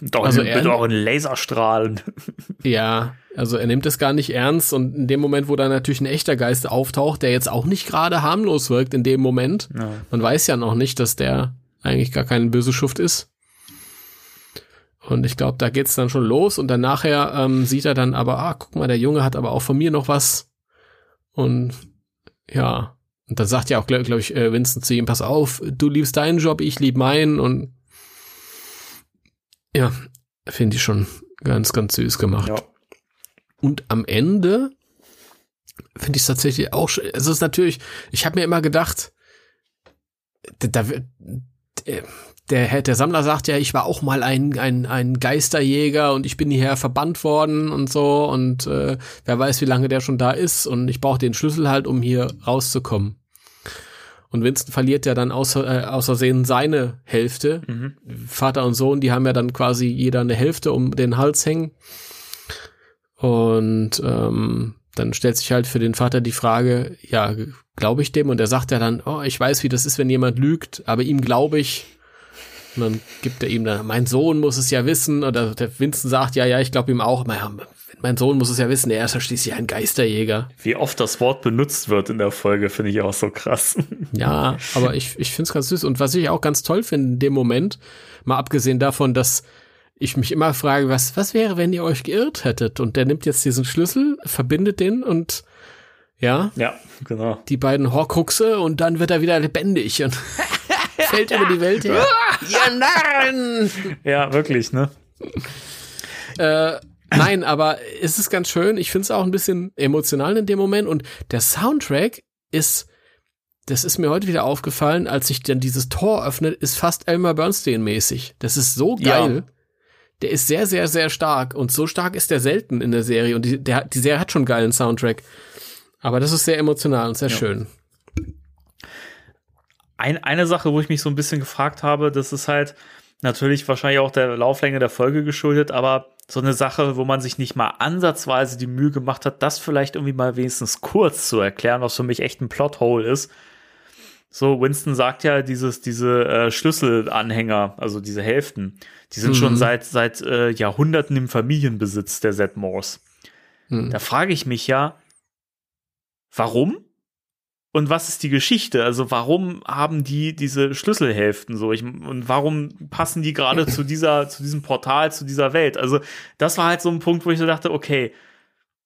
Doch, Also mit auch in Laserstrahlen. Ja, also er nimmt es gar nicht ernst und in dem Moment, wo dann natürlich ein echter Geist auftaucht, der jetzt auch nicht gerade harmlos wirkt in dem Moment, Ja. man weiß ja noch nicht, dass der eigentlich gar kein böse Schuft ist. Und ich glaube, da geht's dann schon los und dann nachher ähm, sieht er dann aber, ah, guck mal, der Junge hat aber auch von mir noch was. Und ja, und dann sagt ja auch, glaube glaub ich, äh, Vincent zu ihm, pass auf, du liebst deinen Job, ich lieb meinen und ja, finde ich schon ganz, ganz süß gemacht. Ja. Und am Ende finde ich es tatsächlich auch schön. Es ist natürlich, ich habe mir immer gedacht, da, wird- der, der, der Sammler sagt ja, ich war auch mal ein, ein, ein Geisterjäger und ich bin hierher verbannt worden und so und äh, wer weiß, wie lange der schon da ist und ich brauche den Schlüssel halt, um hier rauszukommen. Und Winston verliert ja dann außer, äh, außersehen seine Hälfte. Mhm. Vater und Sohn, die haben ja dann quasi jeder eine Hälfte um den Hals hängen. Und ähm, dann stellt sich halt für den Vater die Frage, ja, glaube ich dem? Und er sagt ja dann, oh, ich weiß, wie das ist, wenn jemand lügt, aber ihm glaube ich. Und dann gibt er ihm dann, mein Sohn muss es ja wissen. Oder der Winston sagt, ja, ja, ich glaube ihm auch. Mein, mein Sohn muss es ja wissen, er ist ja schließlich ein Geisterjäger. Wie oft das Wort benutzt wird in der Folge, finde ich auch so krass. Ja, aber ich, ich finde es ganz süß. Und was ich auch ganz toll finde in dem Moment, mal abgesehen davon, dass ich mich immer frage, was, was wäre, wenn ihr euch geirrt hättet? Und der nimmt jetzt diesen Schlüssel, verbindet den und ja, Ja, genau. die beiden Horcruxe und dann wird er wieder lebendig und fällt über die Welt her. Ihr Narren! Ja, wirklich, ne? Äh, nein, aber es ist ganz schön. Ich finde es auch ein bisschen emotional in dem Moment und der Soundtrack ist das ist mir heute wieder aufgefallen, als sich dann dieses Tor öffnet, ist fast Elmer Bernstein mäßig. Das ist so geil. Ja. Der ist sehr, sehr, sehr stark und so stark ist der selten in der Serie und die, der, die Serie hat schon einen geilen Soundtrack. Aber das ist sehr emotional und sehr ja. schön. Ein, eine Sache, wo ich mich so ein bisschen gefragt habe, das ist halt natürlich wahrscheinlich auch der Lauflänge der Folge geschuldet, aber so eine Sache, wo man sich nicht mal ansatzweise die Mühe gemacht hat, das vielleicht irgendwie mal wenigstens kurz zu erklären, was für mich echt ein Plothole ist. So, Winston sagt ja, dieses, diese äh, Schlüsselanhänger, also diese Hälften, die sind mhm. schon seit, seit äh, Jahrhunderten im Familienbesitz der Zedmores. Mhm. Da frage ich mich ja, warum? Und was ist die Geschichte? Also warum haben die diese Schlüsselhälften so? Ich, und warum passen die gerade zu dieser, zu diesem Portal, zu dieser Welt? Also das war halt so ein Punkt, wo ich so dachte, okay,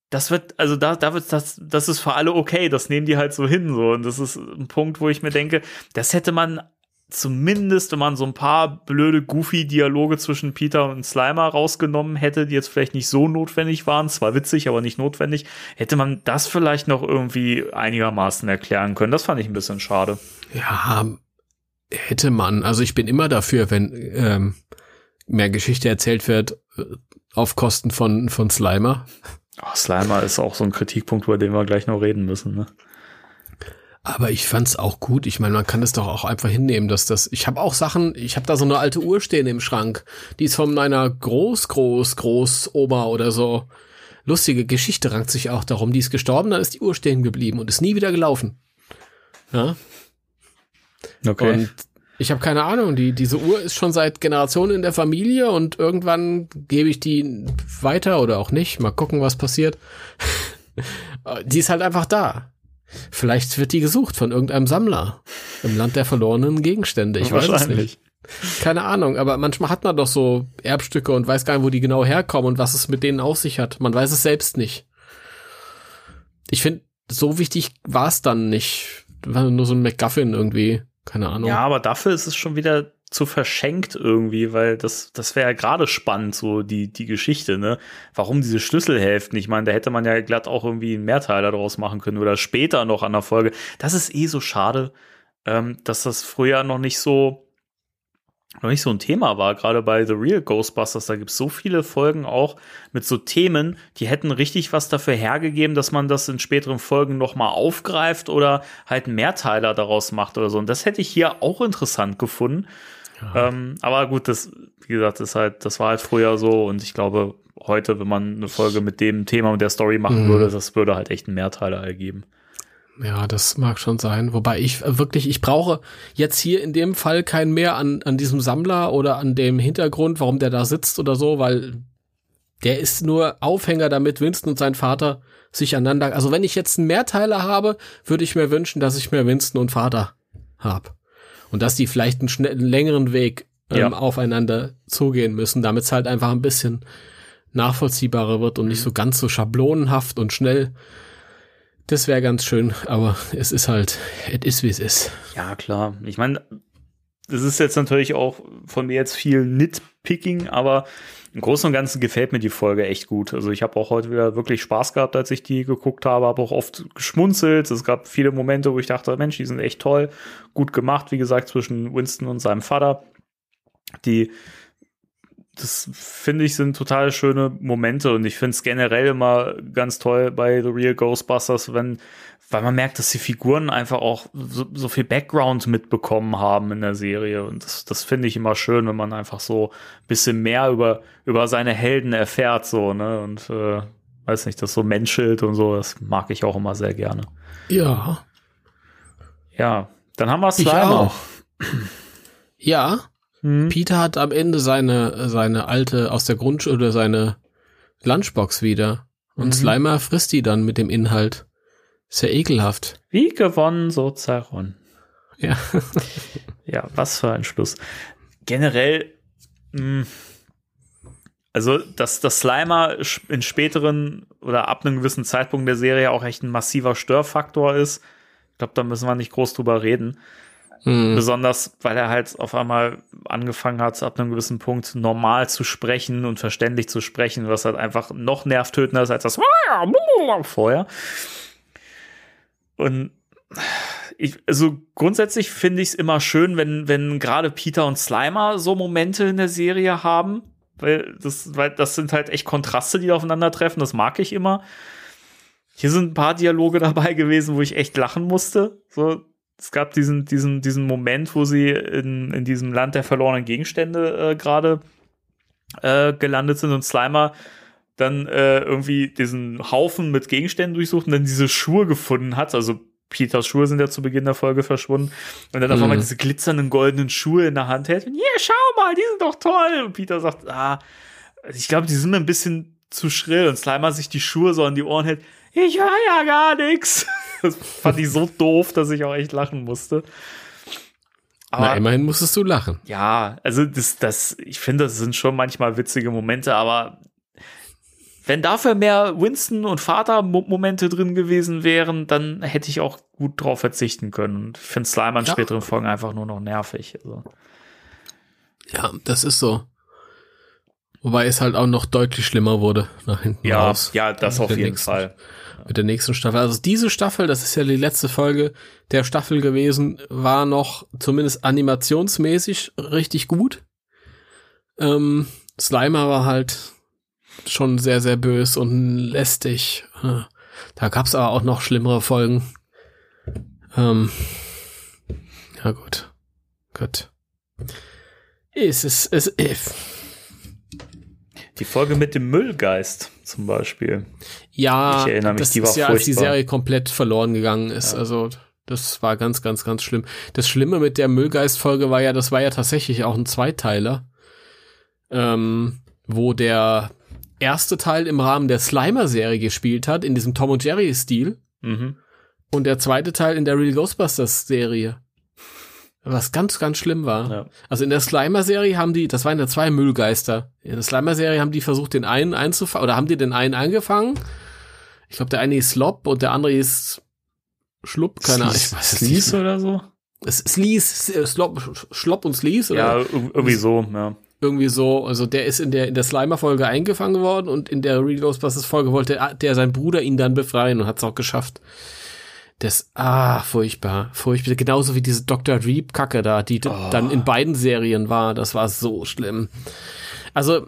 das wird, also da, da wird das, das ist für alle okay, das nehmen die halt so hin, so. Und das ist ein Punkt, wo ich mir denke, das hätte man zumindest, wenn man so ein paar blöde, goofy Dialoge zwischen Peter und Slimer rausgenommen hätte, die jetzt vielleicht nicht so notwendig waren, zwar witzig, aber nicht notwendig, hätte man das vielleicht noch irgendwie einigermaßen erklären können. Das fand ich ein bisschen schade. Ja, hätte man. Also ich bin immer dafür, wenn ähm, mehr Geschichte erzählt wird äh, auf Kosten von, von Slimer. Oh, Slimer ist auch so ein Kritikpunkt, über den wir gleich noch reden müssen. Ne? Aber ich fand's auch gut. Ich meine, man kann es doch auch einfach hinnehmen, dass das. Ich habe auch Sachen. Ich habe da so eine alte Uhr stehen im Schrank. Die ist von meiner Groß, Groß, Großoma oder so. Lustige Geschichte rankt sich auch darum. Die ist gestorben, dann ist die Uhr stehen geblieben und ist nie wieder gelaufen. Ja. Okay. Und ich habe keine Ahnung. Die diese Uhr ist schon seit Generationen in der Familie und irgendwann gebe ich die weiter oder auch nicht. Mal gucken, was passiert. die ist halt einfach da. Vielleicht wird die gesucht von irgendeinem Sammler im Land der verlorenen Gegenstände. Ich weiß es nicht. Keine Ahnung, aber manchmal hat man doch so Erbstücke und weiß gar nicht, wo die genau herkommen und was es mit denen auf sich hat. Man weiß es selbst nicht. Ich finde, so wichtig war es dann nicht. War nur so ein McGuffin irgendwie. Keine Ahnung. Ja, aber dafür ist es schon wieder zu verschenkt irgendwie, weil das, das wäre ja gerade spannend, so die, die Geschichte, ne? Warum diese Schlüsselhälften? Ich meine, da hätte man ja glatt auch irgendwie einen Mehrteiler daraus machen können oder später noch an der Folge. Das ist eh so schade, ähm, dass das früher noch nicht so, noch nicht so ein Thema war, gerade bei The Real Ghostbusters. Da gibt es so viele Folgen auch mit so Themen, die hätten richtig was dafür hergegeben, dass man das in späteren Folgen nochmal aufgreift oder halt einen Mehrteiler daraus macht oder so. Und das hätte ich hier auch interessant gefunden. Ja. Ähm, aber gut, das, wie gesagt, das halt, das war halt früher so und ich glaube, heute, wenn man eine Folge mit dem Thema und der Story machen mhm. würde, das würde halt echt einen Mehrteiler ergeben. Ja, das mag schon sein. Wobei ich äh, wirklich, ich brauche jetzt hier in dem Fall kein mehr an, an diesem Sammler oder an dem Hintergrund, warum der da sitzt oder so, weil der ist nur Aufhänger, damit Winston und sein Vater sich einander. Also wenn ich jetzt einen Mehrteiler habe, würde ich mir wünschen, dass ich mehr Winston und Vater hab. Und dass die vielleicht einen, schnell, einen längeren Weg ähm, ja. aufeinander zugehen müssen, damit es halt einfach ein bisschen nachvollziehbarer wird und nicht so ganz so schablonenhaft und schnell das wäre ganz schön, aber es ist halt, es ist wie es ist. Ja, klar. Ich meine, das ist jetzt natürlich auch von mir jetzt viel Nitpicking, aber im Großen und Ganzen gefällt mir die Folge echt gut. Also ich habe auch heute wieder wirklich Spaß gehabt, als ich die geguckt habe, habe auch oft geschmunzelt. Es gab viele Momente, wo ich dachte, Mensch, die sind echt toll, gut gemacht, wie gesagt, zwischen Winston und seinem Vater. Die das finde ich sind total schöne Momente und ich finde es generell immer ganz toll bei The Real Ghostbusters, wenn, weil man merkt, dass die Figuren einfach auch so, so viel Background mitbekommen haben in der Serie und das, das finde ich immer schön, wenn man einfach so ein bisschen mehr über, über seine Helden erfährt, so, ne, und, äh, weiß nicht, das so menschelt und so, das mag ich auch immer sehr gerne. Ja. Ja, dann haben wir Slimer. Ja, Mhm. Peter hat am Ende seine, seine alte aus der Grundschule oder seine Lunchbox wieder. Und mhm. Slimer frisst die dann mit dem Inhalt. Sehr ekelhaft. Wie gewonnen, so zerronnen. Ja. ja, was für ein Schluss. Generell, mh, hm, also, dass das Slimer in späteren oder ab einem gewissen Zeitpunkt der Serie auch echt ein massiver Störfaktor ist. Ich glaube, da müssen wir nicht groß drüber reden. Mhm. Besonders, weil er halt auf einmal angefangen hat, ab einem gewissen Punkt normal zu sprechen und verständlich zu sprechen, was halt einfach noch nervtötender ist als das vorher. Und ich, also grundsätzlich finde ich es immer schön, wenn, wenn gerade Peter und Slimer so Momente in der Serie haben. Weil das, weil das sind halt echt Kontraste, die aufeinandertreffen. Das mag ich immer. Hier sind ein paar Dialoge dabei gewesen, wo ich echt lachen musste. So, es gab diesen, diesen, diesen Moment, wo sie in, in diesem Land der verlorenen Gegenstände äh, gerade äh, gelandet sind und Slimer dann äh, irgendwie diesen Haufen mit Gegenständen durchsucht und dann diese Schuhe gefunden hat. Also Peters Schuhe sind ja zu Beginn der Folge verschwunden. Und dann auf einmal mhm. diese glitzernden goldenen Schuhe in der Hand hält. Und hier, schau mal, die sind doch toll. Und Peter sagt, ah, ich glaube, die sind mir ein bisschen zu schrill. Und Slimer sich die Schuhe so an die Ohren hält. Ich höre ja gar nichts. Das fand ich so doof, dass ich auch echt lachen musste. Aber, Na, immerhin musstest du lachen. Ja, also das, das, ich finde, das sind schon manchmal witzige Momente, aber wenn dafür mehr Winston und Vater-Momente drin gewesen wären, dann hätte ich auch gut drauf verzichten können. Und ich finde Slime an ja. späteren Folgen einfach nur noch nervig. Also. Ja, das ist so. Wobei es halt auch noch deutlich schlimmer wurde nach hinten ja, raus. Ja, das auf jeden nächsten, Fall. Mit der nächsten Staffel. Also diese Staffel, das ist ja die letzte Folge der Staffel gewesen, war noch zumindest animationsmäßig richtig gut. Ähm, Slimer war halt schon sehr, sehr bös und lästig. Da gab's aber auch noch schlimmere Folgen. Ähm, ja gut. Gut. Es ist, es ist. Die Folge mit dem Müllgeist zum Beispiel. Ja, ich erinnere mich, das die war ist ja, furchtbar. als die Serie komplett verloren gegangen ist. Ja. Also das war ganz, ganz, ganz schlimm. Das Schlimme mit der Müllgeist-Folge war ja, das war ja tatsächlich auch ein Zweiteiler, ähm, wo der erste Teil im Rahmen der Slimer-Serie gespielt hat, in diesem Tom und Jerry-Stil. Mhm. Und der zweite Teil in der Real Ghostbusters-Serie. Was ganz, ganz schlimm war. Ja. Also in der Slimer-Serie haben die, das waren ja zwei Müllgeister. In der Slimer-Serie haben die versucht, den einen einzufangen, oder haben die den einen angefangen? Ich glaube, der eine ist Slop und der andere ist Schlupp, keine Ahnung. Ich weiß Sleaze oder so? Sleaze, Slop, Schlopp und Sleaze, oder? Ja, irgendwie so, ja irgendwie so, also der ist in der in der Slimer-Folge eingefangen worden und in der Real Ghostbusters-Folge wollte der sein Bruder ihn dann befreien und hat es auch geschafft. Das, ah, furchtbar, furchtbar. Genauso wie diese Dr. Reap-Kacke da, die oh. dann in beiden Serien war. Das war so schlimm. Also,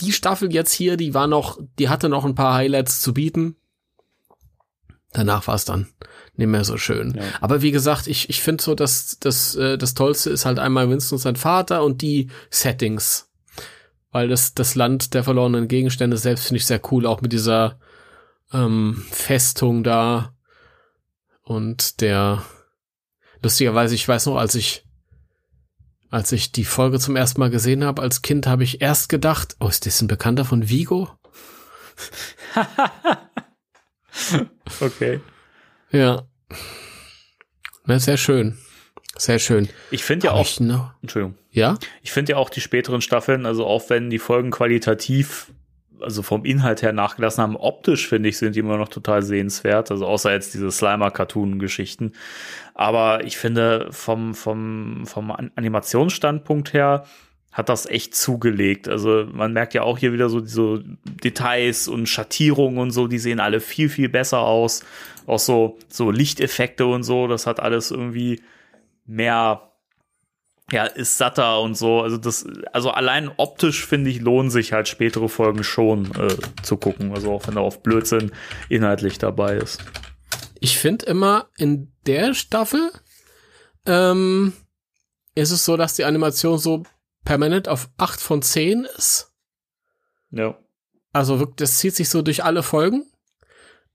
die Staffel jetzt hier, die war noch, die hatte noch ein paar Highlights zu bieten. Danach war es dann nicht mehr so schön. Ja. Aber wie gesagt, ich, ich finde so, dass das, äh, das Tollste ist halt einmal Winston und sein Vater und die Settings. Weil das, das Land der verlorenen Gegenstände selbst finde ich sehr cool, auch mit dieser ähm, Festung da. Und der, lustigerweise, ich weiß noch, als ich, als ich die Folge zum ersten Mal gesehen habe, als Kind, habe ich erst gedacht, oh, ist das ein Bekannter von Vigo? okay. Ja. Na, sehr schön. Sehr schön. Ich finde ja auch. Ich, no. Entschuldigung. Ja? Ich finde ja auch die späteren Staffeln, also auch wenn die Folgen qualitativ, also vom Inhalt her nachgelassen haben, optisch finde ich, sind die immer noch total sehenswert. Also außer jetzt diese Slimer-Cartoon-Geschichten. Aber ich finde vom, vom, vom Animationsstandpunkt her, hat das echt zugelegt. Also man merkt ja auch hier wieder so diese Details und Schattierungen und so, die sehen alle viel, viel besser aus. Auch so, so Lichteffekte und so, das hat alles irgendwie mehr, ja, ist satter und so. Also das, also allein optisch finde ich, lohnen sich halt spätere Folgen schon äh, zu gucken. Also auch wenn da auf Blödsinn inhaltlich dabei ist. Ich finde immer in der Staffel ähm, ist es so, dass die Animation so permanent auf 8 von 10 ist. Ja. Also das zieht sich so durch alle Folgen.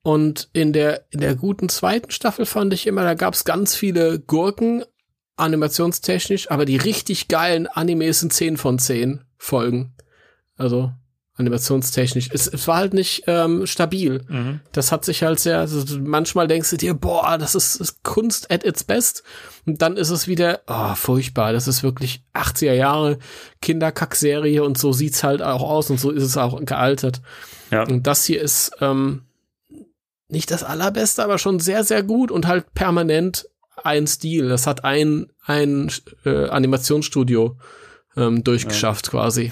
Und in der, in der guten zweiten Staffel fand ich immer, da gab es ganz viele Gurken, animationstechnisch, aber die richtig geilen Animes sind 10 von 10 Folgen. Also animationstechnisch. Es, es war halt nicht ähm, stabil. Mhm. Das hat sich halt sehr, also manchmal denkst du dir, boah, das ist, ist, Kunst at its best. Und dann ist es wieder, oh, furchtbar. Das ist wirklich 80er Jahre Kinderkack-Serie und so sieht's halt auch aus und so ist es auch gealtert. Ja. Und das hier ist ähm, nicht das allerbeste, aber schon sehr, sehr gut und halt permanent ein Stil. Das hat ein, ein äh, Animationsstudio ähm, durchgeschafft ja. quasi.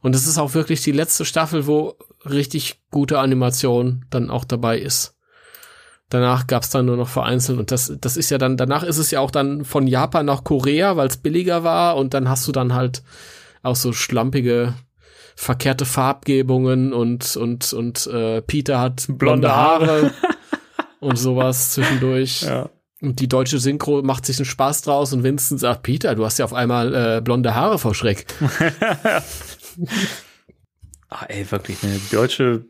Und es ist auch wirklich die letzte Staffel, wo richtig gute Animation dann auch dabei ist. Danach gab's dann nur noch vereinzelt und das, das ist ja dann, danach ist es ja auch dann von Japan nach Korea, weil es billiger war und dann hast du dann halt auch so schlampige, verkehrte Farbgebungen und, und, und äh, Peter hat blonde, blonde Haare und sowas zwischendurch. Ja. Und die deutsche Synchro macht sich einen Spaß draus und Vincent sagt, Peter, du hast ja auf einmal äh, blonde Haare vor Schreck. ah, ey, wirklich, eine deutsche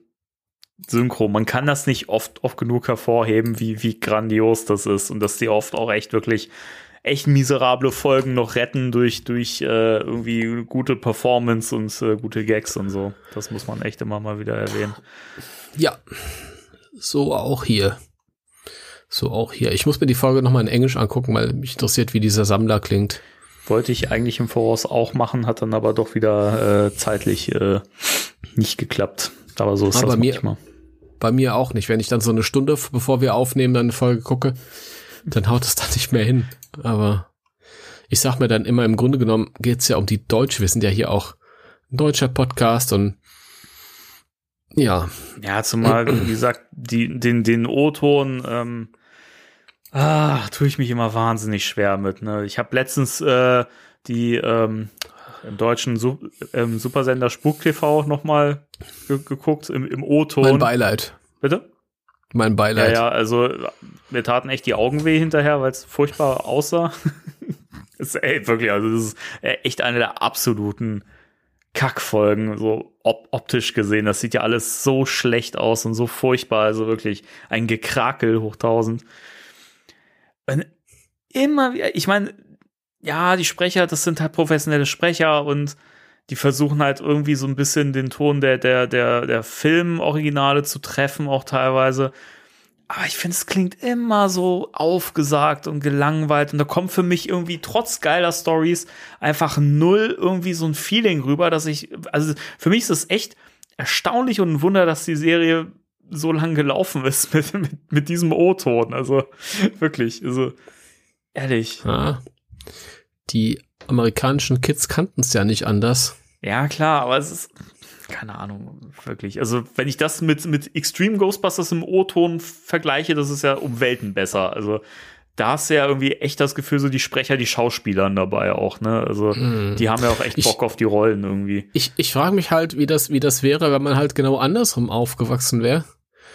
Synchro, man kann das nicht oft, oft genug hervorheben, wie, wie grandios das ist und dass die oft auch echt wirklich echt miserable Folgen noch retten durch, durch äh, irgendwie gute Performance und äh, gute Gags und so. Das muss man echt immer mal wieder erwähnen. Ja, so auch hier. So auch hier. Ich muss mir die Folge nochmal in Englisch angucken, weil mich interessiert, wie dieser Sammler klingt. Wollte ich eigentlich im Voraus auch machen, hat dann aber doch wieder äh, zeitlich äh, nicht geklappt. Aber so ist aber das manchmal. Mir, bei mir auch nicht. Wenn ich dann so eine Stunde, bevor wir aufnehmen, dann eine Folge gucke, dann haut es da nicht mehr hin. Aber ich sag mir dann immer, im Grunde genommen geht's ja um die Deutsche. Wir sind ja hier auch ein deutscher Podcast und ja. Ja, zumal, wie gesagt, die, den, den O-Ton, ähm, ah, tue ich mich immer wahnsinnig schwer mit. Ne? Ich habe letztens äh, die ähm, im deutschen Su ähm, Supersender Spuk TV nochmal ge geguckt im, im O-Ton. Mein Beileid. Bitte? Mein Beileid. Ja, ja, also mir taten echt die Augen weh hinterher, weil es furchtbar aussah. ist, ey, wirklich, also das ist echt eine der absoluten Kackfolgen, so op optisch gesehen. Das sieht ja alles so schlecht aus und so furchtbar. Also wirklich ein Gekrakel hoch tausend. Und immer wieder, ich meine, ja, die Sprecher, das sind halt professionelle Sprecher und die versuchen halt irgendwie so ein bisschen den Ton der, der, der, der Filmoriginale zu treffen, auch teilweise. Aber ich finde, es klingt immer so aufgesagt und gelangweilt. Und da kommt für mich irgendwie trotz geiler Stories einfach null irgendwie so ein Feeling rüber, dass ich, also für mich ist es echt erstaunlich und ein Wunder, dass die Serie so lang gelaufen ist mit, mit, mit diesem O-Ton. Also wirklich, also ehrlich. Ja. Die amerikanischen Kids kannten es ja nicht anders. Ja, klar, aber es ist, keine Ahnung, wirklich. Also, wenn ich das mit, mit Extreme Ghostbusters im O-Ton vergleiche, das ist ja um Welten besser. Also, da hast du ja irgendwie echt das Gefühl, so die Sprecher, die Schauspielern dabei auch, ne? Also, hm. die haben ja auch echt Bock ich, auf die Rollen irgendwie. Ich, ich frage mich halt, wie das, wie das wäre, wenn man halt genau andersrum aufgewachsen wäre.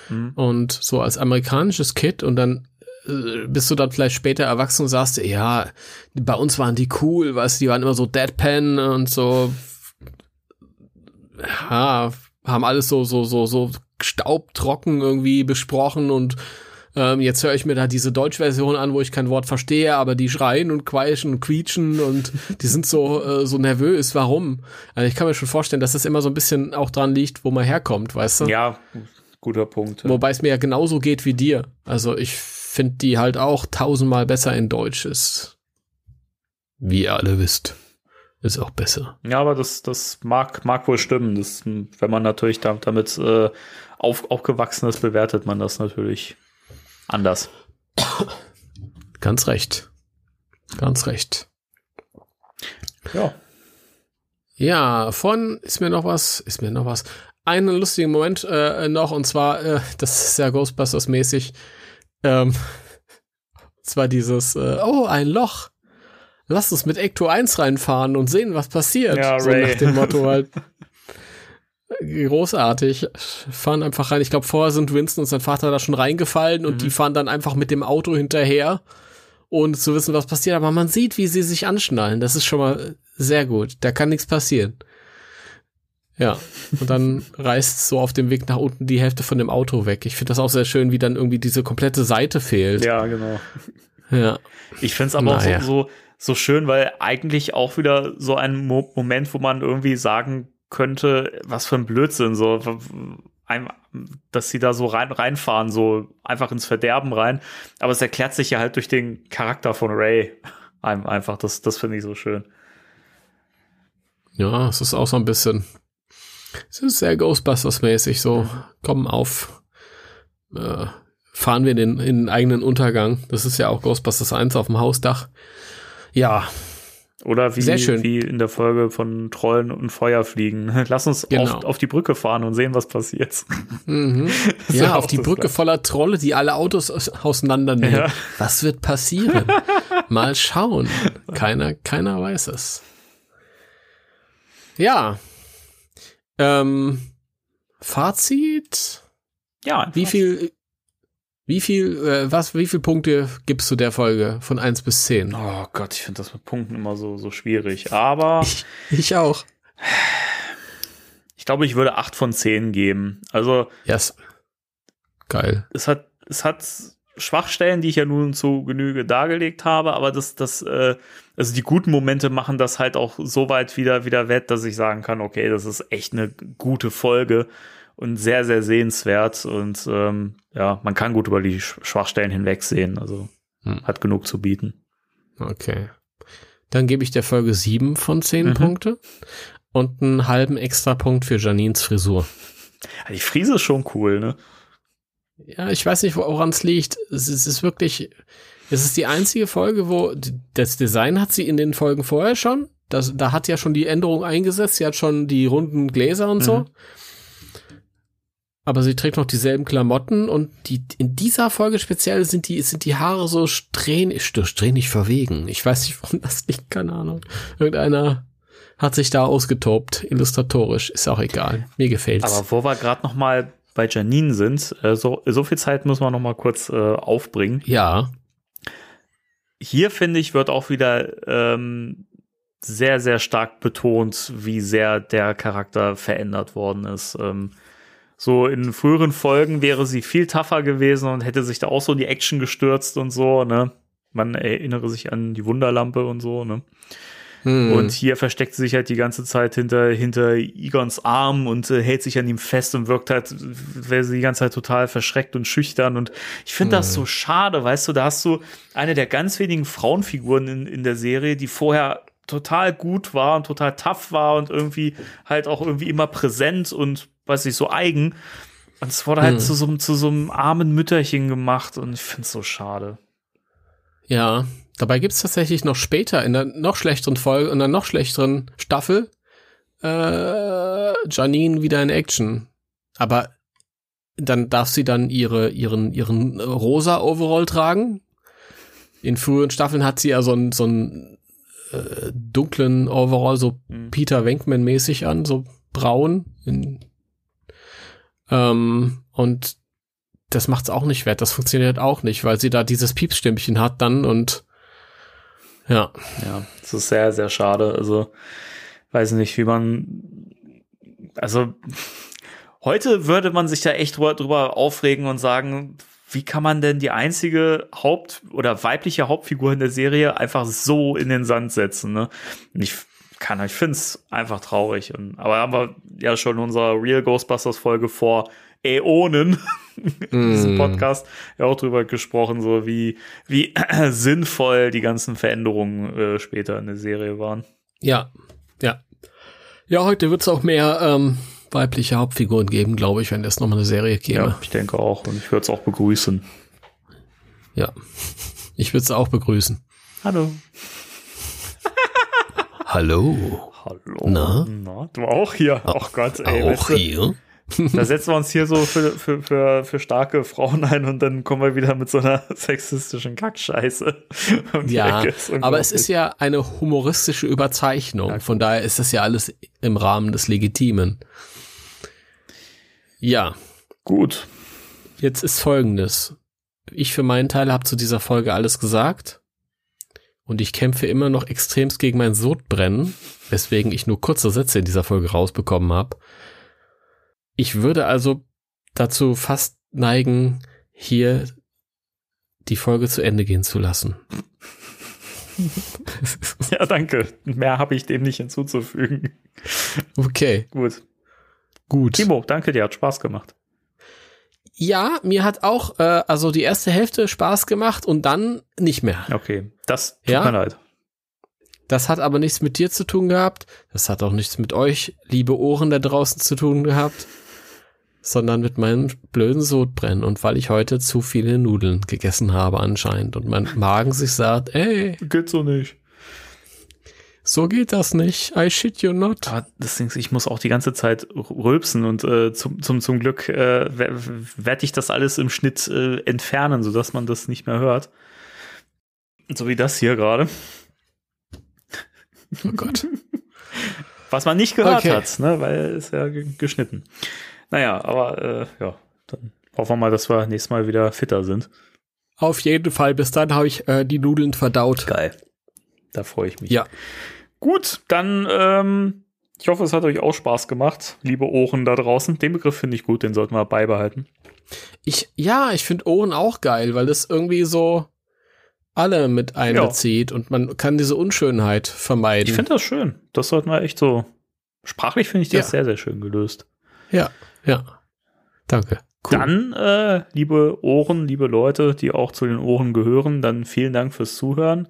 Hm. Und so als amerikanisches Kid und dann äh, bist du dann vielleicht später erwachsen und sagst, ja, bei uns waren die cool, weißt du, die waren immer so Deadpan und so, ja, haben alles so, so, so, so staubtrocken irgendwie besprochen und ähm, jetzt höre ich mir da diese Deutschversion an, wo ich kein Wort verstehe, aber die schreien und queischen und quietschen und die sind so, äh, so nervös. Warum? Also ich kann mir schon vorstellen, dass das immer so ein bisschen auch dran liegt, wo man herkommt, weißt du? Ja, guter Punkt. Ja. Wobei es mir ja genauso geht wie dir. Also ich finde die halt auch tausendmal besser in Deutsch ist. Wie ihr alle wisst. Ist auch besser. Ja, aber das, das mag, mag wohl stimmen. Das, wenn man natürlich damit, damit äh, auf, aufgewachsen ist, bewertet man das natürlich anders. Ganz recht. Ganz recht. Ja. Ja, von ist mir noch was, ist mir noch was. Einen lustigen Moment äh, noch, und zwar, äh, das ist ja Ghostbusters-mäßig. Ähm, zwar dieses, äh, oh, ein Loch. Lass uns mit Ecto 1 reinfahren und sehen, was passiert. Ja, so Ray. nach dem Motto halt. Großartig. Fahren einfach rein. Ich glaube, vorher sind Winston und sein Vater da schon reingefallen und mhm. die fahren dann einfach mit dem Auto hinterher, ohne zu wissen, was passiert. Aber man sieht, wie sie sich anschnallen. Das ist schon mal sehr gut. Da kann nichts passieren. Ja, und dann reißt so auf dem Weg nach unten die Hälfte von dem Auto weg. Ich finde das auch sehr schön, wie dann irgendwie diese komplette Seite fehlt. Ja, genau. Ja. Ich finde es aber naja. auch so, so, so schön, weil eigentlich auch wieder so ein Mo Moment, wo man irgendwie sagen könnte, was für ein Blödsinn, so, dass sie da so rein, reinfahren, so einfach ins Verderben rein. Aber es erklärt sich ja halt durch den Charakter von Ray. Einfach, das, das finde ich so schön. Ja, es ist auch so ein bisschen es ist sehr Ghostbusters-mäßig, so, komm auf, äh, fahren wir in den, in den eigenen Untergang. Das ist ja auch Ghostbusters 1 auf dem Hausdach. Ja. Oder wie, wie in der Folge von Trollen und Feuer fliegen. Lass uns Genau. auf, auf die Brücke fahren und sehen, was passiert. Mhm. Ja, auf die Brücke Gleiche. voller Trolle, die alle Autos aus- auseinandernehmen. Ja. Was wird passieren? Mal schauen. Keiner, keiner weiß es. Ja. Ähm, Fazit? Ja, Wie viel, wie viel, äh, was, wie viel Punkte gibst du der Folge von 1 bis 10? Oh Gott, ich finde das mit Punkten immer so, so schwierig. Aber Ich auch. ich glaube, ich würde 8 von 10 geben. Also, Yes. Geil. es hat, es hat Schwachstellen, die ich ja nun zu Genüge dargelegt habe, aber das, das, äh, also die guten Momente machen das halt auch so weit wieder, wieder wett, dass ich sagen kann, okay, das ist echt eine gute Folge und sehr, sehr sehenswert und ähm, ja, man kann gut über die Sch- Schwachstellen hinwegsehen, also Hm. hat genug zu bieten. Okay. Dann gebe ich der Folge 7 von 10 Mhm. Punkte und einen halben extra Punkt für Janines Frisur. Die Friese ist schon cool, ne? Ja, ich weiß nicht, woran es liegt. Es ist wirklich, es ist die einzige Folge, wo das Design hat sie in den Folgen vorher schon. Das, da hat ja schon die Änderung eingesetzt. Sie hat schon die runden Gläser und so. Mhm. Aber sie trägt noch dieselben Klamotten und die, in dieser Folge speziell sind die, sind die Haare so strähnig, strähnig verwegen. Ich weiß nicht, warum das liegt, keine Ahnung. Irgendeiner hat sich da ausgetobt, illustratorisch. Ist auch egal. Mir gefällt's. Aber wo wir gerade noch mal bei Janine sind, äh, so, so viel Zeit müssen wir noch mal kurz äh, aufbringen. ja. Hier finde ich, wird auch wieder ähm, sehr, sehr stark betont, wie sehr der Charakter verändert worden ist. Ähm, so in früheren Folgen wäre sie viel tougher gewesen und hätte sich da auch so in die Action gestürzt und so, ne? Man erinnere sich an die Wunderlampe und so, ne? Hm. Und hier versteckt sie sich halt die ganze Zeit hinter, hinter Igons Arm und äh, hält sich an ihm fest und wirkt halt, wäre sie die ganze Zeit total verschreckt und schüchtern. Und ich finde das so schade, weißt du, da hast du eine der ganz wenigen Frauenfiguren in, in der Serie, die vorher total gut war und total tough war und irgendwie halt auch irgendwie immer präsent und weiß ich, so eigen. Und es wurde halt Hm. zu so, einem- zu so einem armen Mütterchen gemacht und ich finde es so schade. Ja, dabei gibt's tatsächlich noch später in der noch schlechteren Folge, in der noch schlechteren Staffel, äh, Janine wieder in Action. Aber dann darf sie dann ihre, ihren, ihren rosa Overall tragen. In früheren Staffeln hat sie ja so einen, so einen äh, dunklen Overall, so Mhm. Peter Venkman-mäßig an, so braun. In, ähm, und das macht's auch nicht wett. Das funktioniert auch nicht, weil sie da dieses Piepsstimmchen hat dann und ja. Ja, das ist sehr, sehr schade. Also, weiß nicht, wie man. Also, heute würde man sich da echt drüber, aufregen und sagen, wie kann man denn die einzige Haupt- oder weibliche Hauptfigur in der Serie einfach so in den Sand setzen, ne? Und ich kann, ich finde es einfach traurig. Und, aber haben wir ja schon in Real Ghostbusters Folge vor Äonen in diesem Mm. Podcast ja auch drüber gesprochen, so wie, wie sinnvoll die ganzen Veränderungen äh, später in der Serie waren. Ja, ja. Ja, heute wird's auch mehr ähm, weibliche Hauptfiguren geben, glaube ich, wenn es nochmal eine Serie Ja, käme. ich denke auch. Und ich würde es auch begrüßen. Ja. Ich würde es auch begrüßen. Hallo. Hallo. Hallo. Na? Na, du auch hier. Ach Gott, ey. weißt auch du, hier? Da setzen wir uns hier so für, für, für, für starke Frauen ein und dann kommen wir wieder mit so einer sexistischen Kackscheiße. um Ja, aber es ist ja eine humoristische Überzeichnung. Von daher ist das ja alles im Rahmen des Legitimen. Ja, gut. jetzt ist folgendes. Ich für meinen Teil habe zu dieser Folge alles gesagt. Und ich kämpfe immer noch extremst gegen mein Sodbrennen, weswegen ich nur kurze Sätze in dieser Folge rausbekommen habe. Ich würde also dazu fast neigen, hier die Folge zu Ende gehen zu lassen. Ja, danke. Mehr habe ich dem nicht hinzuzufügen. Okay, Gut. gut. Timo, danke dir. Hat Spaß gemacht. Ja, mir hat auch äh, also die erste Hälfte Spaß gemacht und dann nicht mehr. Okay. Das tut Ja? mir leid. Das hat aber nichts mit dir zu tun gehabt. Das hat auch nichts mit euch, liebe Ohren da draußen, zu tun gehabt, sondern mit meinem blöden Sodbrennen und weil ich heute zu viele Nudeln gegessen habe anscheinend und mein Magen sich sagt, ey, Geht so nicht. So geht das nicht. I shit you not. Aber das Ding ist, ich muss auch die ganze Zeit rülpsen und äh, zum, zum, zum Glück äh, werde ich das alles im Schnitt äh, entfernen, sodass man das nicht mehr hört. So wie das hier gerade. Oh Gott. Was man nicht gehört Okay. hat, ne? weil es ja ge- geschnitten. Naja, aber äh, ja, dann hoffen wir mal, dass wir nächstes Mal wieder fitter sind. Auf jeden Fall. Bis dann habe ich äh, die Nudeln verdaut. Geil. Da freue ich mich. Ja. Gut, dann ähm, ich hoffe, es hat euch auch Spaß gemacht, liebe Ohren da draußen. Den Begriff finde ich gut, den sollten wir beibehalten. Ich, ja, ich finde Ohren auch geil, weil das irgendwie so alle mit einbezieht und man kann diese Unschönheit vermeiden. Ich finde das schön. Das sollten wir echt so. Sprachlich finde ich das Ja. sehr, sehr schön gelöst. ja, ja. Danke. Cool. Dann, äh, liebe Ohren, liebe Leute, die auch zu den Ohren gehören, dann vielen Dank fürs Zuhören.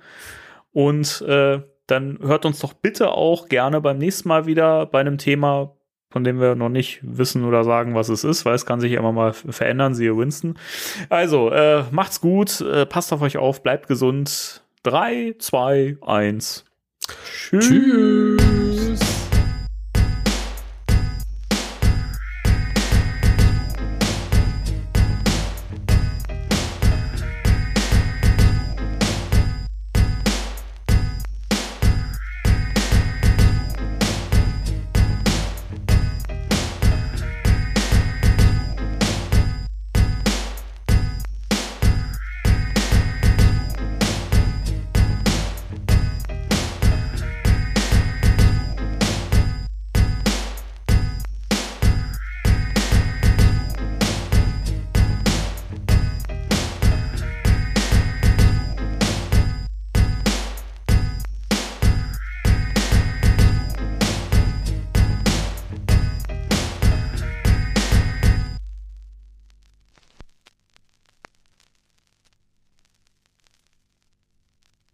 Und äh, dann hört uns doch bitte auch gerne beim nächsten Mal wieder bei einem Thema, von dem wir noch nicht wissen oder sagen, was es ist, weil es kann sich immer mal verändern, siehe Winston. Also, äh, macht's gut, äh, passt auf euch auf, bleibt gesund. Drei, zwei, eins. Tschüss. Tschüss.